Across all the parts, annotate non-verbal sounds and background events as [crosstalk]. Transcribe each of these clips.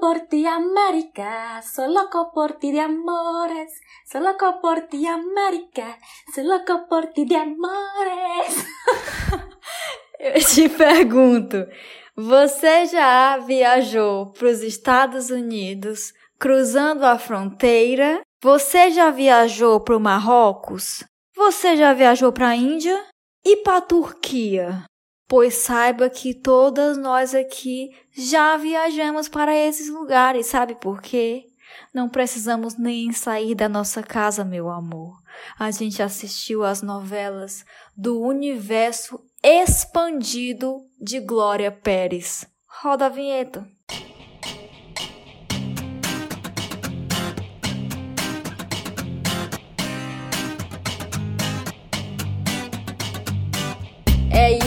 por ti, América, louco por ti de amores, sou louco por ti, América, sou louco por ti de amores. [laughs] Eu te pergunto, você já viajou para os Estados Unidos cruzando a fronteira? Você já viajou para o Marrocos? Você já viajou para a Índia? E para a Turquia? Pois saiba que todas nós aqui já viajamos para esses lugares, sabe por quê? Não precisamos nem sair da nossa casa, meu amor. A gente assistiu às novelas do universo expandido de Glória Pérez. Roda a vinheta.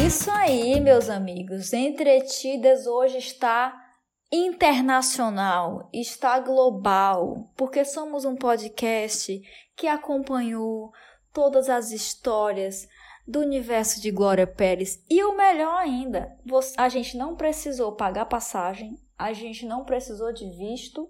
Isso aí, meus amigos. Entretidas hoje está internacional, está global, porque somos um podcast que acompanhou todas as histórias do universo de Glória Pérez. E o melhor ainda, a gente não precisou pagar passagem, a gente não precisou de visto,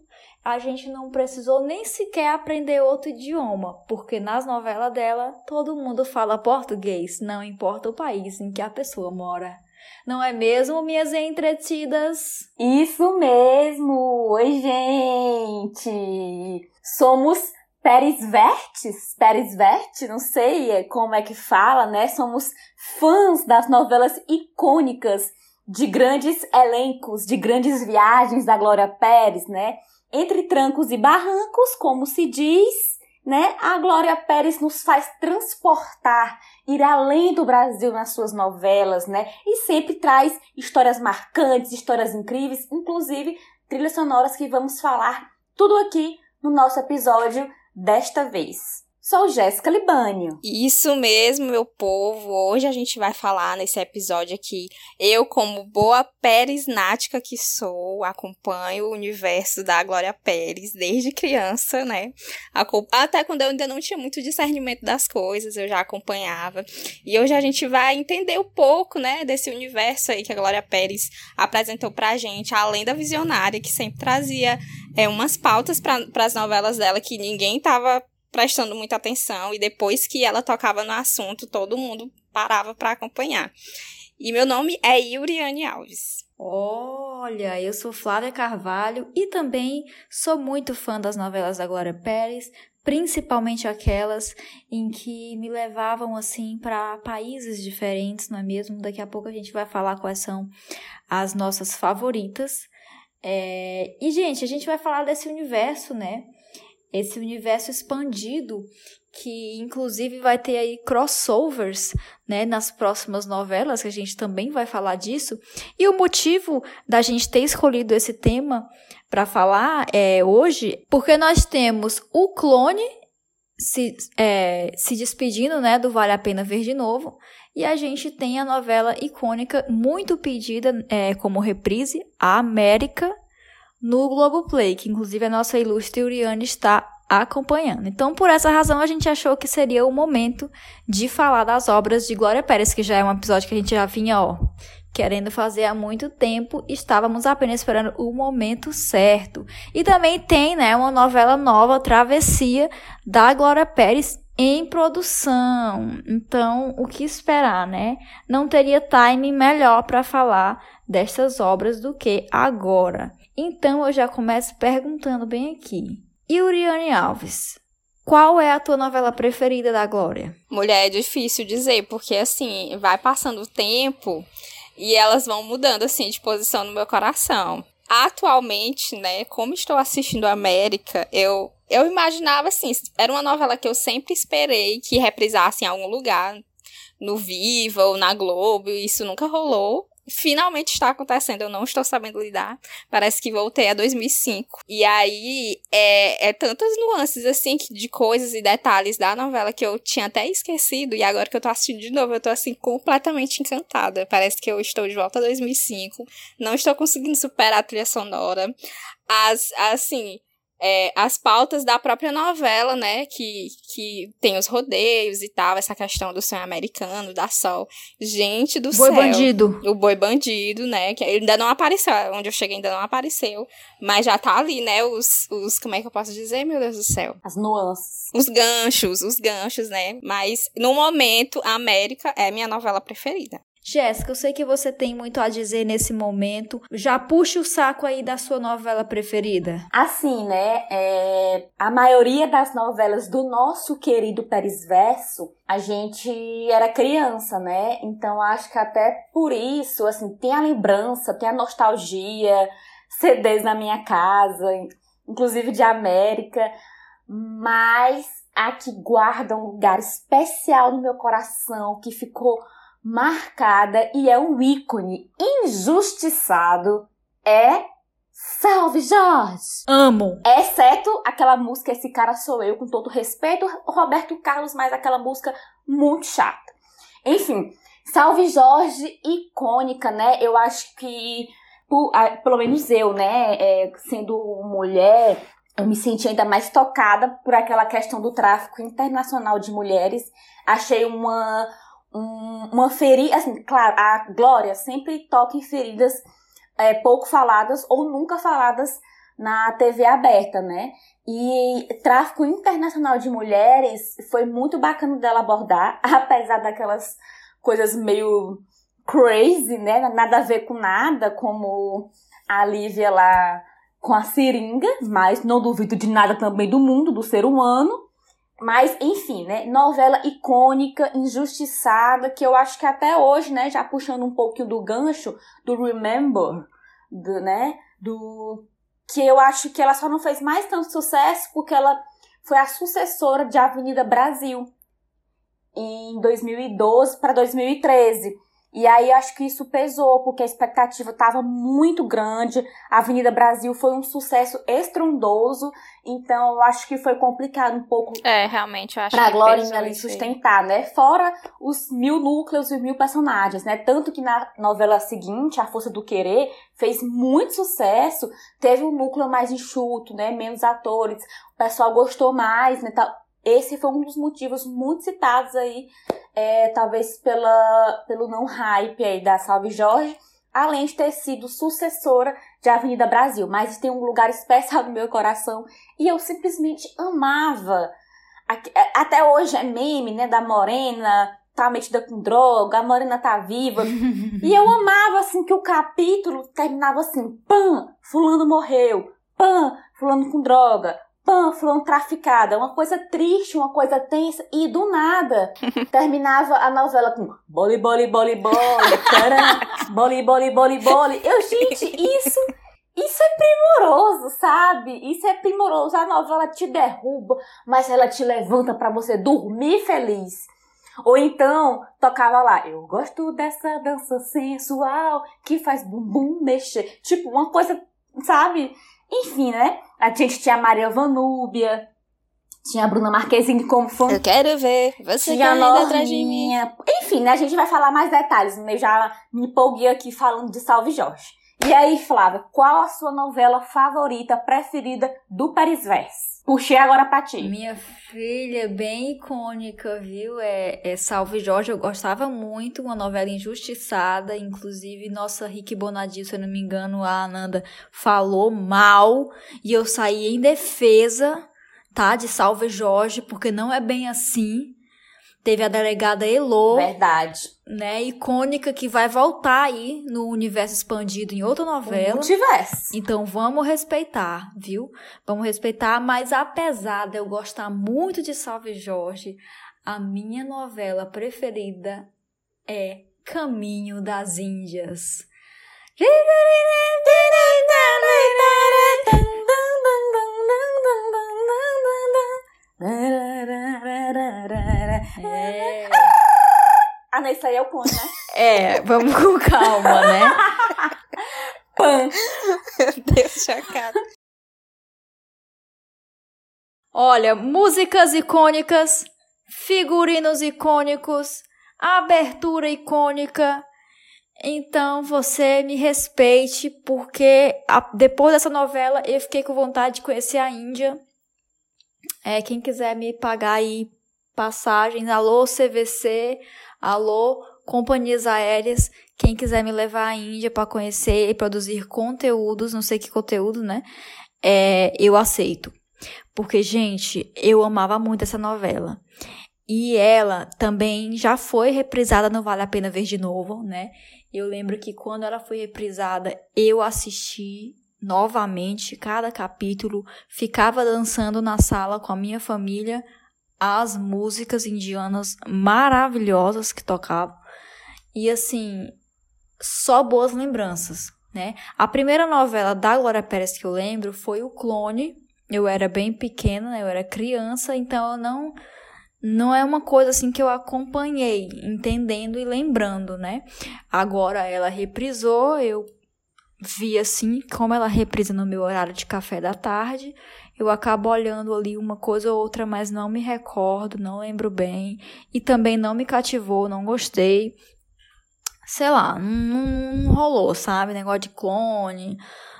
a gente não precisou nem sequer aprender outro idioma, porque nas novelas dela todo mundo fala português, não importa o país em que a pessoa mora. Não é mesmo, minhas entretidas? Isso mesmo! Oi, gente! Somos Perisvertes, Perisverte, não sei é como é que fala, né? Somos fãs das novelas icônicas de grandes elencos, de grandes viagens da Glória Pérez, né? Entre trancos e barrancos, como se diz, né? A Glória Pérez nos faz transportar, ir além do Brasil nas suas novelas, né? E sempre traz histórias marcantes, histórias incríveis, inclusive trilhas sonoras que vamos falar tudo aqui no nosso episódio desta vez. Sou Jéssica Libânio. Isso mesmo, meu povo. Hoje a gente vai falar nesse episódio aqui. Eu, como boa perisnática que sou, acompanho o universo da Glória Pérez desde criança, né? Até quando eu ainda não tinha muito discernimento das coisas, eu já acompanhava. E hoje a gente vai entender um pouco, né, desse universo aí que a Glória Pérez apresentou pra gente, além da visionária, que sempre trazia é, umas pautas para as novelas dela que ninguém tava prestando muita atenção e depois que ela tocava no assunto, todo mundo parava para acompanhar. E meu nome é Yuriane Alves. Olha, eu sou Flávia Carvalho e também sou muito fã das novelas da Glória Pérez, principalmente aquelas em que me levavam assim para países diferentes, não é mesmo? Daqui a pouco a gente vai falar quais são as nossas favoritas. É... E, gente, a gente vai falar desse universo, né? Esse universo expandido que inclusive vai ter aí crossovers, né, nas próximas novelas, que a gente também vai falar disso. E o motivo da gente ter escolhido esse tema para falar é hoje, porque nós temos o clone se, é, se despedindo, né, do Vale a Pena Ver de Novo, e a gente tem a novela icônica muito pedida é, como reprise, A América no Globoplay, que inclusive a nossa ilustre Uriane está acompanhando. Então, por essa razão, a gente achou que seria o momento de falar das obras de Glória Pérez, que já é um episódio que a gente já vinha, ó, querendo fazer há muito tempo, estávamos apenas esperando o momento certo. E também tem, né, uma novela nova, Travessia, da Glória Pérez, em produção. Então, o que esperar, né? Não teria time melhor para falar destas obras do que agora. Então eu já começo perguntando bem aqui. Yuriane Alves, qual é a tua novela preferida da Glória? Mulher, é difícil dizer, porque assim, vai passando o tempo e elas vão mudando assim de posição no meu coração. Atualmente, né, como estou assistindo América, eu eu imaginava assim, era uma novela que eu sempre esperei que reprisasse em algum lugar, no Viva ou na Globo, e isso nunca rolou finalmente está acontecendo, eu não estou sabendo lidar. Parece que voltei a 2005. E aí é, é tantas nuances assim de coisas e detalhes da novela que eu tinha até esquecido e agora que eu tô assistindo de novo, eu tô assim completamente encantada. Parece que eu estou de volta a 2005. Não estou conseguindo superar a trilha sonora. As assim, é, as pautas da própria novela, né? Que, que tem os rodeios e tal, essa questão do sonho americano, da sol. Gente do boi céu. Boi bandido. O boi bandido, né? Que ainda não apareceu. Onde eu cheguei ainda não apareceu. Mas já tá ali, né? Os, os. Como é que eu posso dizer, meu Deus do céu? As nuances. Os ganchos, os ganchos, né? Mas no momento, a América é minha novela preferida. Jéssica, eu sei que você tem muito a dizer nesse momento. Já puxa o saco aí da sua novela preferida. Assim, né? É, a maioria das novelas do nosso querido Pérez Verso, a gente era criança, né? Então acho que até por isso, assim, tem a lembrança, tem a nostalgia, CDs na minha casa, inclusive de América, mas a que guarda um lugar especial no meu coração, que ficou marcada e é um ícone injustiçado é Salve Jorge! Amo! Exceto aquela música Esse Cara Sou Eu, com todo respeito, Roberto Carlos, mas aquela música muito chata. Enfim, Salve Jorge, icônica, né? Eu acho que, por, pelo menos eu, né, é, sendo mulher, eu me senti ainda mais tocada por aquela questão do tráfico internacional de mulheres. Achei uma um, uma ferida, assim, claro, a Glória sempre toca em feridas é, pouco faladas ou nunca faladas na TV aberta, né? E tráfico internacional de mulheres foi muito bacana dela abordar, [laughs] apesar daquelas coisas meio crazy, né? Nada a ver com nada, como a Lívia lá com a seringa, mas não duvido de nada também do mundo, do ser humano. Mas, enfim, né? Novela icônica, injustiçada, que eu acho que até hoje, né? Já puxando um pouquinho do gancho do Remember, do, né? Do. Que eu acho que ela só não fez mais tanto sucesso porque ela foi a sucessora de Avenida Brasil em 2012 para 2013. E aí acho que isso pesou, porque a expectativa estava muito grande. A Avenida Brasil foi um sucesso estrondoso, então eu acho que foi complicado um pouco. É, realmente, eu acho pra Glória ali sustentar, né? Fora os mil núcleos e os mil personagens, né? Tanto que na novela seguinte, A Força do Querer, fez muito sucesso, teve um núcleo mais enxuto, né? Menos atores, o pessoal gostou mais, né? Esse foi um dos motivos muito citados aí é, talvez pela, pelo não hype aí da Salve Jorge, além de ter sido sucessora de Avenida Brasil, mas tem um lugar especial no meu coração e eu simplesmente amava. É, até hoje é meme, né, da Morena, tá metida com droga, a Morena tá viva. [laughs] e eu amava, assim, que o capítulo terminava assim, pã, fulano morreu, pã, fulano com droga, pã, traficada, uma coisa triste, uma coisa tensa, e do nada [laughs] terminava a novela com boli, boli, boli, boli, taran, boli, boli, boli, boli. Eu, gente, isso, isso é primoroso, sabe? Isso é primoroso. A novela te derruba, mas ela te levanta para você dormir feliz. Ou então, tocava lá, eu gosto dessa dança sensual que faz bumbum mexer. Tipo, uma coisa, sabe? Enfim, né? A gente tinha a Maria Vanúbia, tinha a Bruna Marquezine como fã. Eu quero ver você tinha correndo atrás de mim. Enfim, né? A gente vai falar mais detalhes. Eu já me empolguei aqui falando de Salve Jorge. E aí, Flávia, qual a sua novela favorita, preferida do Paris Verso? Puxei agora pra ti. Minha filha, bem icônica, viu? É, é Salve Jorge, eu gostava muito, uma novela injustiçada, inclusive nossa Rick Bonadil, se eu não me engano, a Ananda falou mal e eu saí em defesa, tá? De Salve Jorge, porque não é bem assim. Teve a delegada Elo. Verdade. Né, icônica que vai voltar aí no universo expandido em outra novela. Multiverso. Então vamos respeitar, viu? Vamos respeitar, mas apesar de eu gostar muito de Salve Jorge, a minha novela preferida é Caminho das Índias. É. [laughs] Ah, não, isso aí é o pão, né? [laughs] É, vamos com calma, né? [laughs] Pan. Deus chocado. Olha, músicas icônicas, figurinos icônicos, abertura icônica. Então você me respeite, porque a, depois dessa novela eu fiquei com vontade de conhecer a Índia. É, quem quiser me pagar aí passagens, alô CVC, alô companhias aéreas, quem quiser me levar à Índia para conhecer e produzir conteúdos, não sei que conteúdo, né? É, eu aceito. Porque, gente, eu amava muito essa novela. E ela também já foi reprisada no Vale a Pena Ver de Novo, né? Eu lembro que quando ela foi reprisada, eu assisti novamente cada capítulo, ficava dançando na sala com a minha família as músicas indianas maravilhosas que tocavam. E assim, só boas lembranças, né? A primeira novela da Glória Pérez que eu lembro foi O Clone. Eu era bem pequena, eu era criança, então eu não não é uma coisa assim que eu acompanhei, entendendo e lembrando, né? Agora ela reprisou, eu vi assim, como ela reprisa no meu horário de café da tarde, eu acabo olhando ali uma coisa ou outra, mas não me recordo, não lembro bem, e também não me cativou, não gostei. Sei lá, não, não rolou, sabe? Negócio de clone.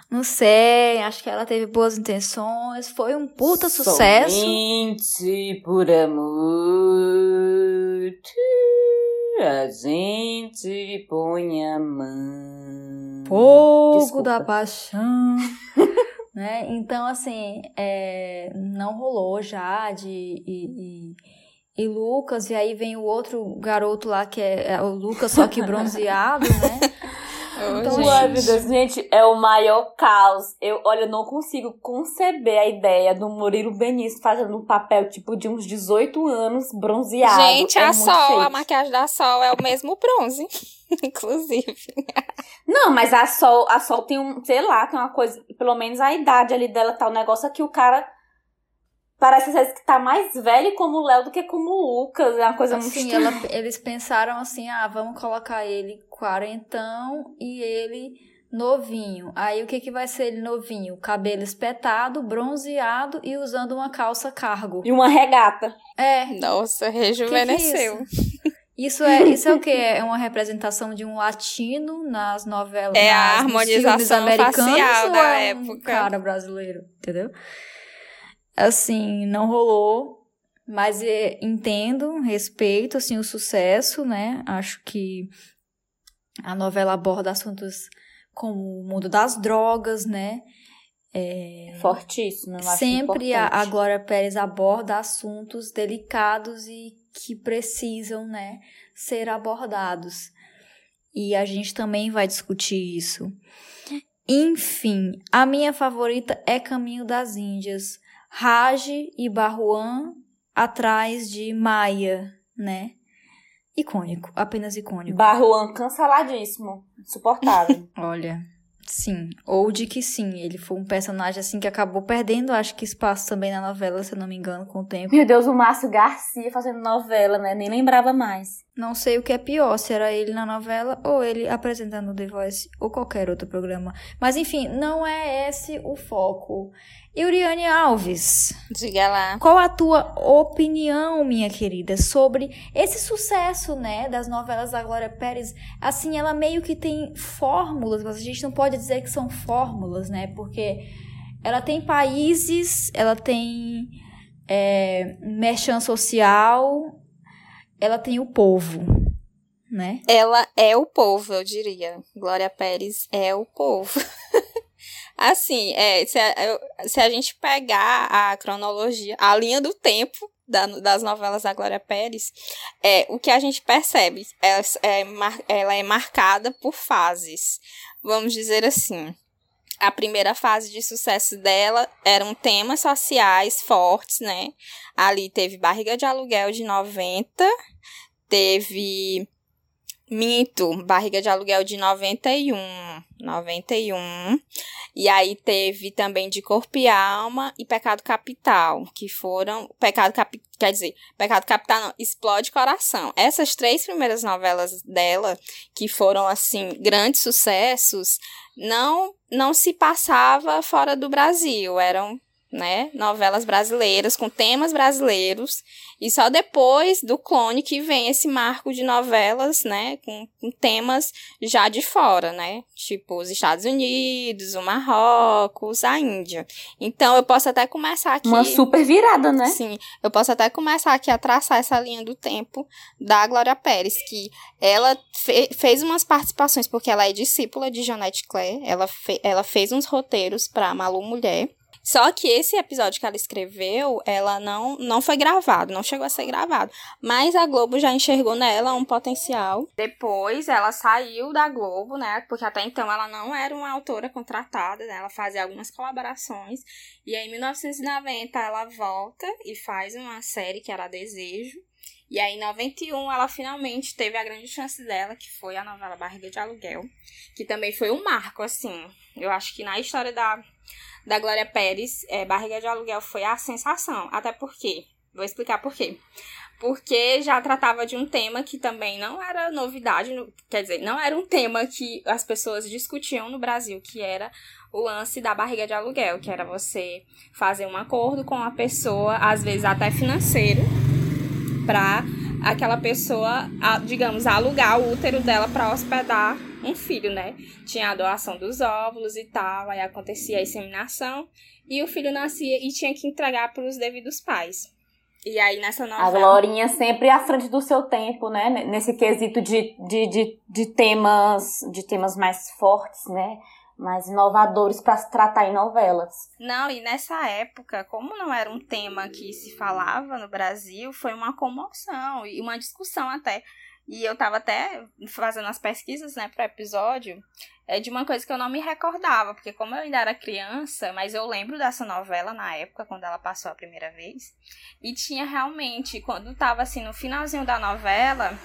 Não sei, acho que ela teve boas intenções, foi um puta sucesso. Somente por amor a gente põe a mão. Fogo Desculpa. da paixão. [laughs] né? Então, assim, é, não rolou já de. E, e, e, Lucas, e aí vem o outro garoto lá que é, é o Lucas, só que bronzeado, né? [laughs] Então, gente. é o maior caos. Eu, olha, eu não consigo conceber a ideia do Murilo Benício fazendo um papel tipo de uns 18 anos bronzeado. Gente, é a Sol, a maquiagem da Sol é o mesmo bronze, [laughs] inclusive. Não, mas a Sol, a Sol tem um, sei lá, tem uma coisa, pelo menos a idade ali dela tá um negócio aqui, o cara Parece que tá mais velho como o Léo do que como o Lucas. É uma coisa assim, muito ela, eles pensaram assim: ah, vamos colocar ele quarentão e ele novinho. Aí o que, que vai ser ele novinho? Cabelo espetado, bronzeado e usando uma calça cargo. E uma regata. É. Nossa, rejuvenesceu. Que que é isso? [laughs] Isso é, isso é o que? É uma representação de um latino nas novelas. É nas, a harmonização facial da é um época. cara brasileiro, entendeu? Assim, não rolou, mas é, entendo, respeito, assim, o sucesso, né? Acho que a novela aborda assuntos como o mundo das drogas, né? É, Fortíssimo, eu Sempre a, a Glória Pérez aborda assuntos delicados e que precisam, né, ser abordados. E a gente também vai discutir isso. Enfim, a minha favorita é Caminho das Índias. Raj e Barruan atrás de Maia, né? Icônico, apenas icônico. Barruan canceladíssimo, insuportável. [laughs] Olha, sim, ou de que sim, ele foi um personagem assim que acabou perdendo, acho que espaço também na novela, se eu não me engano, com o tempo. Meu Deus, o Márcio Garcia fazendo novela, né? Nem lembrava mais. Não sei o que é pior, se era ele na novela ou ele apresentando The Voice ou qualquer outro programa. Mas enfim, não é esse o foco. Euriane Alves. Diga lá. Qual a tua opinião, minha querida, sobre esse sucesso, né, das novelas da Glória Pérez? Assim, ela meio que tem fórmulas, mas a gente não pode dizer que são fórmulas, né? Porque ela tem países, ela tem é, merchan social, ela tem o povo, né? Ela é o povo, eu diria. Glória Pérez é o povo. [laughs] Assim, é, se, a, se a gente pegar a cronologia, a linha do tempo da, das novelas da Glória Pérez, é, o que a gente percebe, ela é, ela é marcada por fases. Vamos dizer assim, a primeira fase de sucesso dela eram temas sociais fortes, né? Ali teve Barriga de Aluguel de 90, teve Minto, Barriga de Aluguel de 91. 91. E aí teve também de Corpo e Alma e Pecado Capital, que foram. Pecado Capital. Quer dizer, Pecado Capital não, Explode Coração. Essas três primeiras novelas dela, que foram, assim, grandes sucessos, não, não se passava fora do Brasil. Eram né? Novelas brasileiras com temas brasileiros. E só depois do clone que vem esse marco de novelas, né? Com, com, temas já de fora, né? Tipo os Estados Unidos, o Marrocos, a Índia. Então eu posso até começar aqui. Uma super virada, né? Sim. Eu posso até começar aqui a traçar essa linha do tempo da Glória Pérez, que ela fe fez umas participações, porque ela é discípula de Janete Claire. Ela, fe ela fez uns roteiros para Malu Mulher. Só que esse episódio que ela escreveu, ela não, não foi gravado, não chegou a ser gravado. Mas a Globo já enxergou nela um potencial. Depois ela saiu da Globo, né? Porque até então ela não era uma autora contratada, né? Ela fazia algumas colaborações. E aí, em 1990, ela volta e faz uma série que era Desejo. E aí, em 91, ela finalmente teve a grande chance dela, que foi a novela Barriga de Aluguel, que também foi um marco, assim. Eu acho que na história da, da Glória Pérez, é, Barriga de Aluguel foi a sensação. Até porque, vou explicar por quê. Porque já tratava de um tema que também não era novidade, quer dizer, não era um tema que as pessoas discutiam no Brasil, que era o lance da barriga de aluguel, que era você fazer um acordo com a pessoa, às vezes até financeiro, para aquela pessoa, digamos, alugar o útero dela para hospedar um filho, né? Tinha a doação dos óvulos e tal, aí acontecia a inseminação e o filho nascia e tinha que entregar para os devidos pais. E aí nessa novela... A Glorinha sempre à frente do seu tempo, né? Nesse quesito de, de, de, de temas de temas mais fortes, né? mais inovadores para se tratar em novelas. Não, e nessa época, como não era um tema que se falava no Brasil, foi uma comoção e uma discussão até. E eu tava até fazendo as pesquisas, né, pro episódio, é de uma coisa que eu não me recordava, porque como eu ainda era criança, mas eu lembro dessa novela na época, quando ela passou a primeira vez, e tinha realmente, quando tava assim no finalzinho da novela,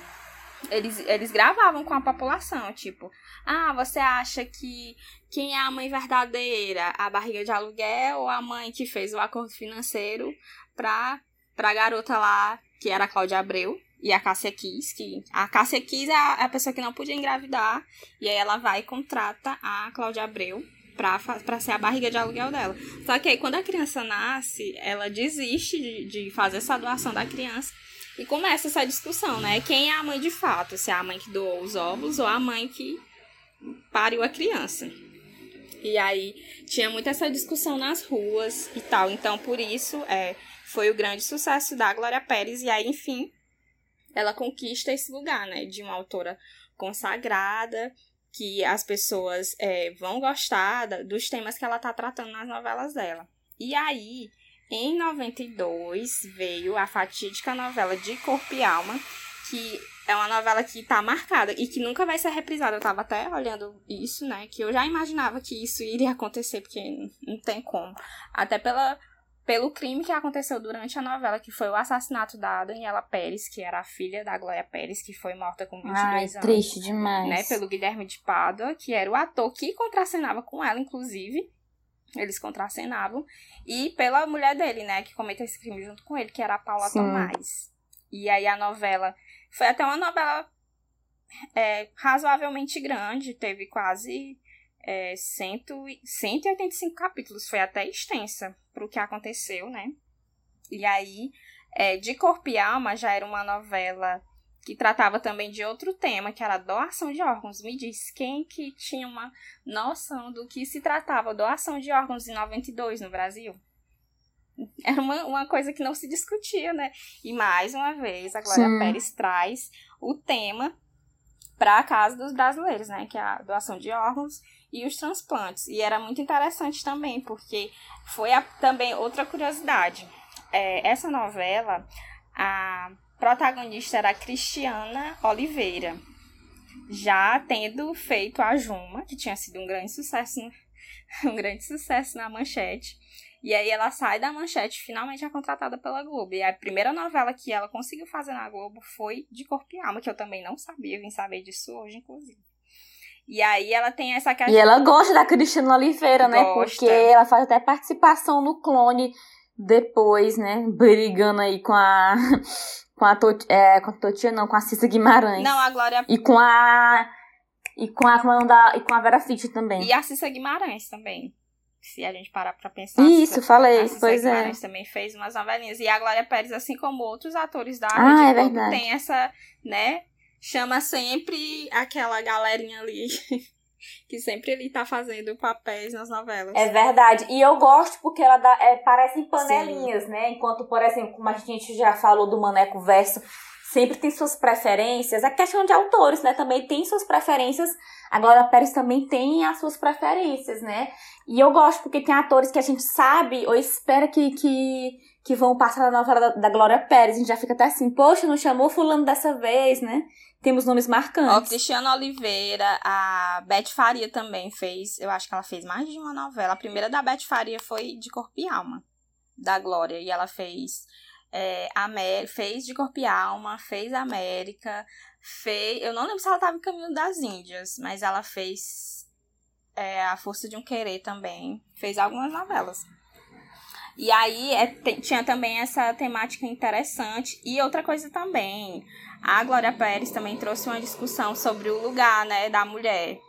eles, eles gravavam com a população, tipo, ah, você acha que quem é a mãe verdadeira? A barriga de aluguel ou a mãe que fez o acordo financeiro pra, pra garota lá, que era a Cláudia Abreu, e a Cássia Kiss, que a Cássia Kiss é a, pessoa que não podia engravidar, e aí ela vai e contrata a Cláudia Abreu pra, pra ser a barriga de aluguel dela. Só que aí quando a criança nasce, ela desiste de, de fazer essa doação da criança e começa essa discussão, né? Quem é a mãe de fato? Se é a mãe que doou os ovos ou a mãe que pariu a criança. E aí tinha muito essa discussão nas ruas e tal. Então, por isso, é, foi o grande sucesso da Glória Pérez. E aí, enfim, ela conquista esse lugar, né? De uma autora consagrada, que as pessoas é, vão gostar dos temas que ela tá tratando nas novelas dela. E aí, em 92 veio a fatídica novela de Corpo e Alma, que é uma novela que tá marcada e que nunca vai ser reprisada. Eu tava até olhando isso, né? Que eu já imaginava que isso iria acontecer, porque não tem como. Até pela, pelo crime que aconteceu durante a novela, que foi o assassinato da Daniela Pérez, que era a filha da Glória Pérez, que foi morta com 22 Ai, anos. triste demais. Né? Pelo Guilherme de Pádua, que era o ator que contracenava com ela, inclusive. Eles contracenavam. E pela mulher dele, né, que cometeu esse crime junto com ele, que era a Paula Sim. Tomás. E aí a novela. Foi até uma novela é, razoavelmente grande, teve quase é, cento, 185 capítulos. Foi até extensa pro que aconteceu, né? E aí, é, De Corpo e Alma já era uma novela que tratava também de outro tema, que era doação de órgãos. Me diz quem que tinha uma noção do que se tratava doação de órgãos em 92 no Brasil? [laughs] Era uma, uma coisa que não se discutia, né? E mais uma vez, a Glória Sim. Pérez traz o tema para a casa dos brasileiros, né? Que é a doação de órgãos e os transplantes. E era muito interessante também, porque foi a, também outra curiosidade. É, essa novela, a protagonista era a Cristiana Oliveira, já tendo feito a Juma, que tinha sido um grande sucesso, [laughs] um grande sucesso na manchete. E aí ela sai da manchete, finalmente é contratada pela Globo. E a primeira novela que ela conseguiu fazer na Globo foi de Corpo e Alma, que eu também não sabia, vim saber disso hoje, inclusive. E aí ela tem essa questão. E ela gosta da Cristina Oliveira, né? Gosta. Porque ela faz até participação no clone depois, né? Brigando aí com a [laughs] com a, Tot, é, com a Totia, não, com a Cissa Guimarães. Não, a Glória. E com a. E com a, da, e com a Vera Fitt também. E a Cissa Guimarães também. se a gente parar pra pensar. Isso, falei, pois é. também fez umas novelinhas. E a Glória Pérez, assim como outros atores da ah, Rede é Globo, tem essa, né? Chama sempre aquela galerinha ali [laughs] que sempre ele tá fazendo papéis nas novelas. É verdade. E eu gosto porque ela dá, é, parecem panelinhas, Sim. né? Enquanto, por exemplo, como a gente já falou do Maneco Verso, sempre tem suas preferências. A questão de autores, né? Também tem suas preferências. A Glória Pérez também tem as suas preferências, né? E eu gosto porque tem atores que a gente sabe ou espera que, que, que vão passar na novela da, da Glória Pérez. A gente já fica até assim, poxa, não chamou fulano dessa vez, né? Temos nomes marcantes. Ó, Cristiana Oliveira, a Beth Faria também fez, eu acho que ela fez mais de uma novela. A primeira da Beth Faria foi de Corpo e Alma, da Glória. E ela fez é, Amé fez de Corpo e Alma, fez América, fez. Eu não lembro se ela estava em Caminho das Índias, mas ela fez é, A Força de um Querer também. Fez algumas novelas. E aí é, tinha também essa temática interessante. E outra coisa também, a Glória Pérez também trouxe uma discussão sobre o lugar, né, da mulher.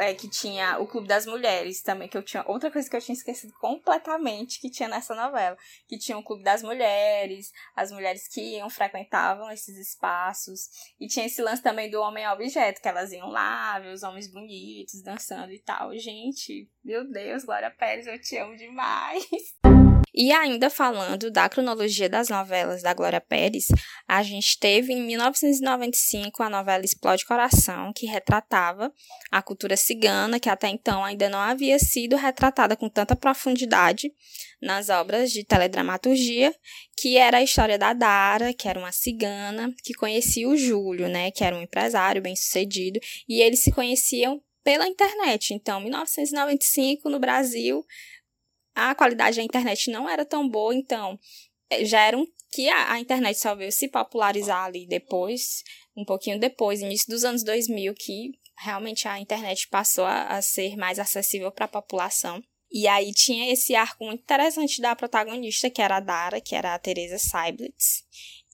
É, que tinha o Clube das Mulheres também, que eu tinha. Outra coisa que eu tinha esquecido completamente que tinha nessa novela. Que tinha o Clube das Mulheres, as mulheres que iam, frequentavam esses espaços. E tinha esse lance também do homem objeto, que elas iam lá, ver os homens bonitos, dançando e tal. Gente, meu Deus, Glória Pérez, eu te amo demais. [laughs] E ainda falando da cronologia das novelas da Glória Pérez, a gente teve em 1995 a novela Explode Coração, que retratava a cultura cigana, que até então ainda não havia sido retratada com tanta profundidade nas obras de teledramaturgia, que era a história da Dara, que era uma cigana, que conhecia o Júlio, né, que era um empresário bem-sucedido, e eles se conheciam pela internet. Então, 1995 no Brasil, a qualidade da internet não era tão boa, então é, já era um que a, a, internet só veio se popularizar ali depois, um pouquinho depois, início dos anos 2000, que realmente a internet passou a, a ser mais acessível para a população. E aí tinha esse arco muito interessante da protagonista, que era a Dara, que era a Teresa Seiblitz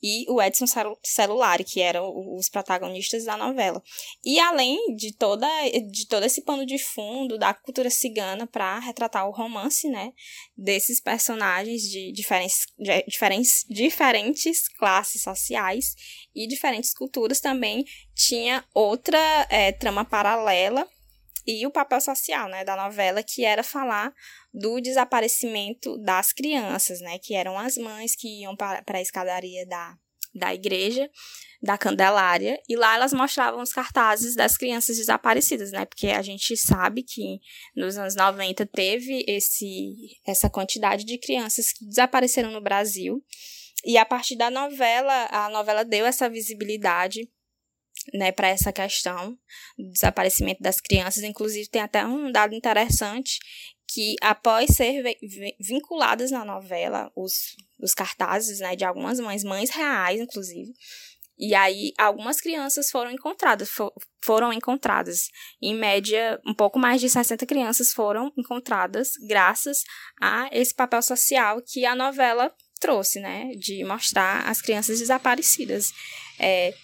e o Edson Celulari, que eram os protagonistas da novela. E além de toda de todo esse pano de fundo da cultura cigana para retratar o romance, né, desses personagens de diferentes, de diferentes, diferentes classes sociais e diferentes culturas também tinha outra é, trama paralela e o papel social, né, da novela, que era falar do desaparecimento das crianças, né, que eram as mães que iam para a escadaria da, da igreja, da Candelária, e lá elas mostravam os cartazes das crianças desaparecidas, né, porque a gente sabe que nos anos 90 teve esse, essa quantidade de crianças que desapareceram no Brasil, e a partir da novela, a novela deu essa visibilidade né, para essa questão do desaparecimento das crianças. Inclusive, tem até um dado interessante que, após ser vinculadas na novela, os, os cartazes né, de algumas mães, mães reais, inclusive, e aí, algumas crianças foram encontradas, for, foram encontradas. Em média, um pouco mais de 60 crianças foram encontradas graças a esse papel social que a novela trouxe, né? De mostrar as crianças desaparecidas. É,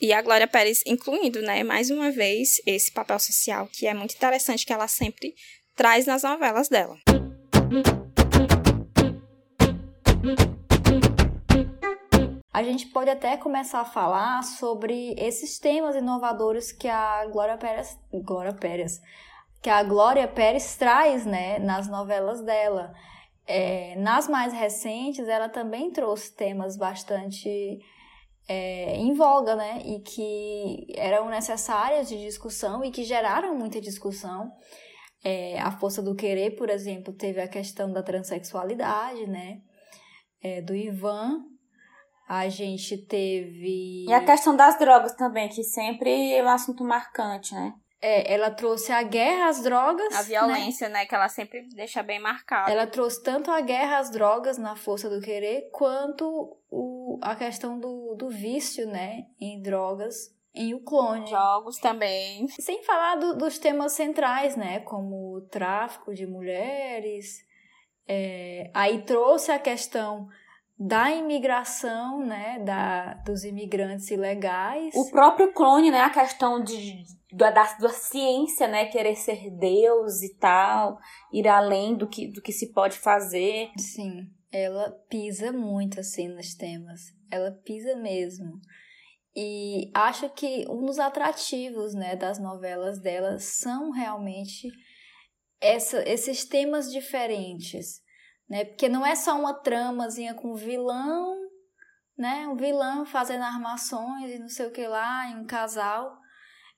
e a Glória Pérez incluindo, né, mais uma vez, esse papel social que é muito interessante que ela sempre traz nas novelas dela. A gente pode até começar a falar sobre esses temas inovadores que a Glória Pérez, Glória Pérez, que a Glória Pérez traz, né, nas novelas dela. É, nas mais recentes, ela também trouxe temas bastante é, em voga, né? E que eram necessárias de discussão e que geraram muita discussão. É, a Força do Querer, por exemplo, teve a questão da transexualidade, né? É, do Ivan. A gente teve. E a questão das drogas também, que sempre é um assunto marcante, né? É, ela trouxe a guerra às drogas. A violência, né? né? Que ela sempre deixa bem marcada. Ela trouxe tanto a guerra às drogas na Força do Querer, quanto o, a questão do, do vício, né? Em drogas em O Clone. Jogos também. Sem falar do, dos temas centrais, né? Como o tráfico de mulheres. É, aí trouxe a questão da imigração, né, da, dos imigrantes ilegais. O próprio clone, né, a questão de, da, da ciência, né, querer ser Deus e tal, ir além do que, do que se pode fazer. Sim, ela pisa muito, assim, nos temas. Ela pisa mesmo. E acho que um dos atrativos, né, das novelas dela são realmente essa, esses temas diferentes né? Porque não é só uma tramazinha com vilão, né? Um vilão fazendo armações e não sei o que lá, em um casal.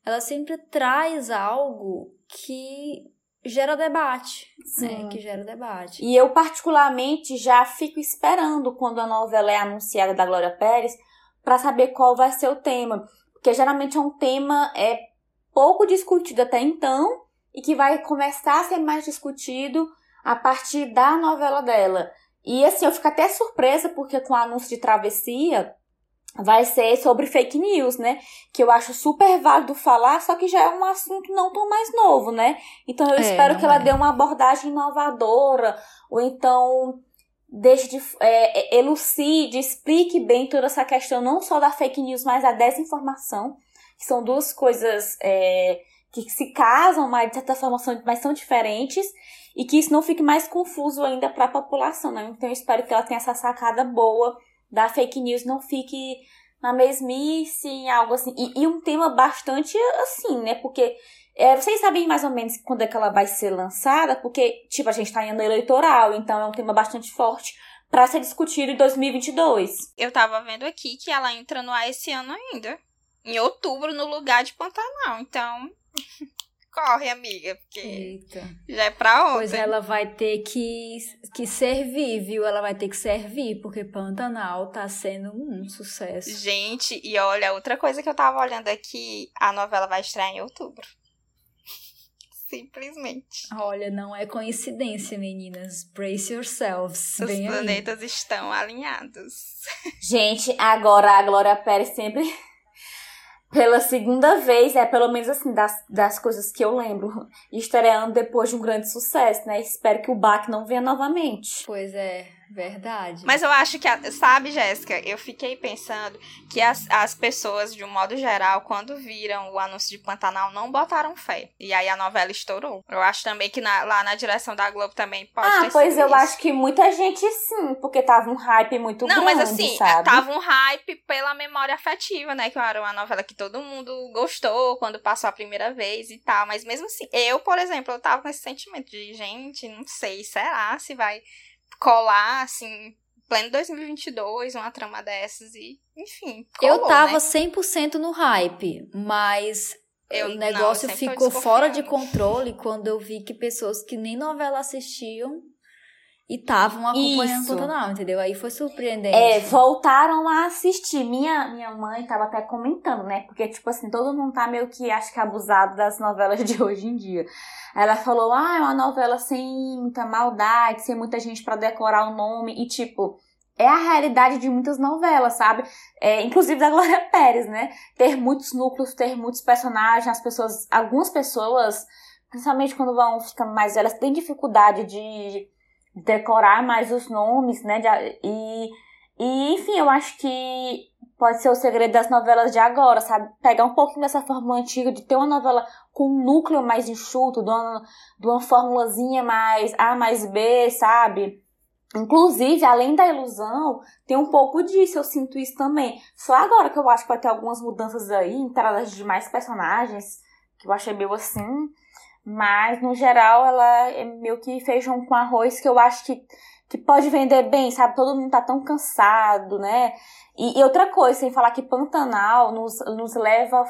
Ela sempre traz algo que gera debate, né? Sim. né? Que gera debate. E eu particularmente já fico esperando quando a novela é anunciada da Glória Pérez para saber qual vai ser o tema, porque geralmente é um tema é pouco discutido até então e que vai começar a ser mais discutido a partir da novela dela. E assim, eu fico até surpresa porque com o anúncio de travessia vai ser sobre fake news, né? Que eu acho super válido falar, só que já é um assunto não tão mais novo, né? Então eu é, espero que ela é. dê uma abordagem inovadora, ou então deixe de é, é, elucide, explique bem toda essa questão, não só da fake news, mas da desinformação, que são duas coisas é, que se casam, mas de certa forma são, mas são diferentes e que isso não fique mais confuso ainda para a população, né? Então eu espero que ela tenha essa sacada boa da fake news, não fique na mesmice, em algo assim. E, e um tema bastante assim, né? Porque é, vocês sabem mais ou menos quando é que ela vai ser lançada, porque, tipo, a gente tá em ano eleitoral, então é um tema bastante forte para ser discutido em 2022. Eu tava vendo aqui que ela entra no ar esse ano ainda. Em outubro, no lugar de Pantanal. Então, corre, amiga, porque Eita. já é pra ontem. Pois ela vai ter que, que servir, viu? Ela vai ter que servir, porque Pantanal tá sendo um sucesso. Gente, e olha, outra coisa que eu tava olhando aqui, a novela vai estrear em outubro. [laughs] Simplesmente. Olha, não é coincidência, meninas. Brace yourselves. Os planetas aí. estão alinhados. [laughs] Gente, agora a Glória Pérez sempre pela segunda vez, é pelo menos assim, das, das coisas que eu lembro, estreando depois de um grande sucesso, né? Espero que o Bach não venha novamente. Pois é, verdade. Mas eu acho que, sabe, Jéssica, eu fiquei pensando que as, as pessoas, de um modo geral, quando viram o anúncio de Pantanal, não botaram fé. E aí a novela estourou. Eu acho também que na, lá na direção da Globo também pode ah, ter pois eu isso. acho que muita gente sim, porque tava um hype muito não, grande, Não, mas assim, sabe? tava um hype pela memória afetiva, né? Que era uma novela que todo mundo gostou quando passou a primeira vez e tal. Mas mesmo assim, eu, por exemplo, eu tava com esse sentimento de, gente, não sei, será se vai colar, assim, pleno 2022, uma trama dessas e, enfim. Colou, eu tava né? 100% no hype, mas eu, o negócio não, ficou fora de controle quando eu vi que pessoas que nem novela assistiam e estavam acompanhando Isso. Pantanal, entendeu? Aí foi surpreendente. É, voltaram a assistir. Minha, minha mãe tava até comentando, né? Porque, tipo assim, todo mundo tá meio que, acho que, abusado das novelas de hoje em dia. Ela falou, ah, é uma novela sem muita maldade, sem muita gente para decorar o nome. E, tipo, é a realidade de muitas novelas, sabe? É, inclusive da Glória [laughs] Pérez, né? Ter muitos núcleos, ter muitos personagens, as pessoas, algumas pessoas, principalmente quando vão ficando mais velhas, têm dificuldade de decorar mais os nomes, né? De, e, e, enfim, eu acho que pode ser o segredo das novelas de agora, sabe? Pegar um pouquinho dessa fórmula antiga de ter uma novela com um núcleo mais enxuto, de uma, de uma formulazinha mais A mais B, sabe? Inclusive, além da ilusão, tem um pouco disso, eu sinto isso também. Só agora que eu acho que vai ter algumas mudanças aí, entradas de mais personagens, que eu achei meio assim. Mas, no geral, ela é meio que feijão com arroz, que eu acho que, que pode vender bem, sabe? Todo mundo tá tão cansado, né? E, e outra coisa, sem falar que Pantanal nos, nos leva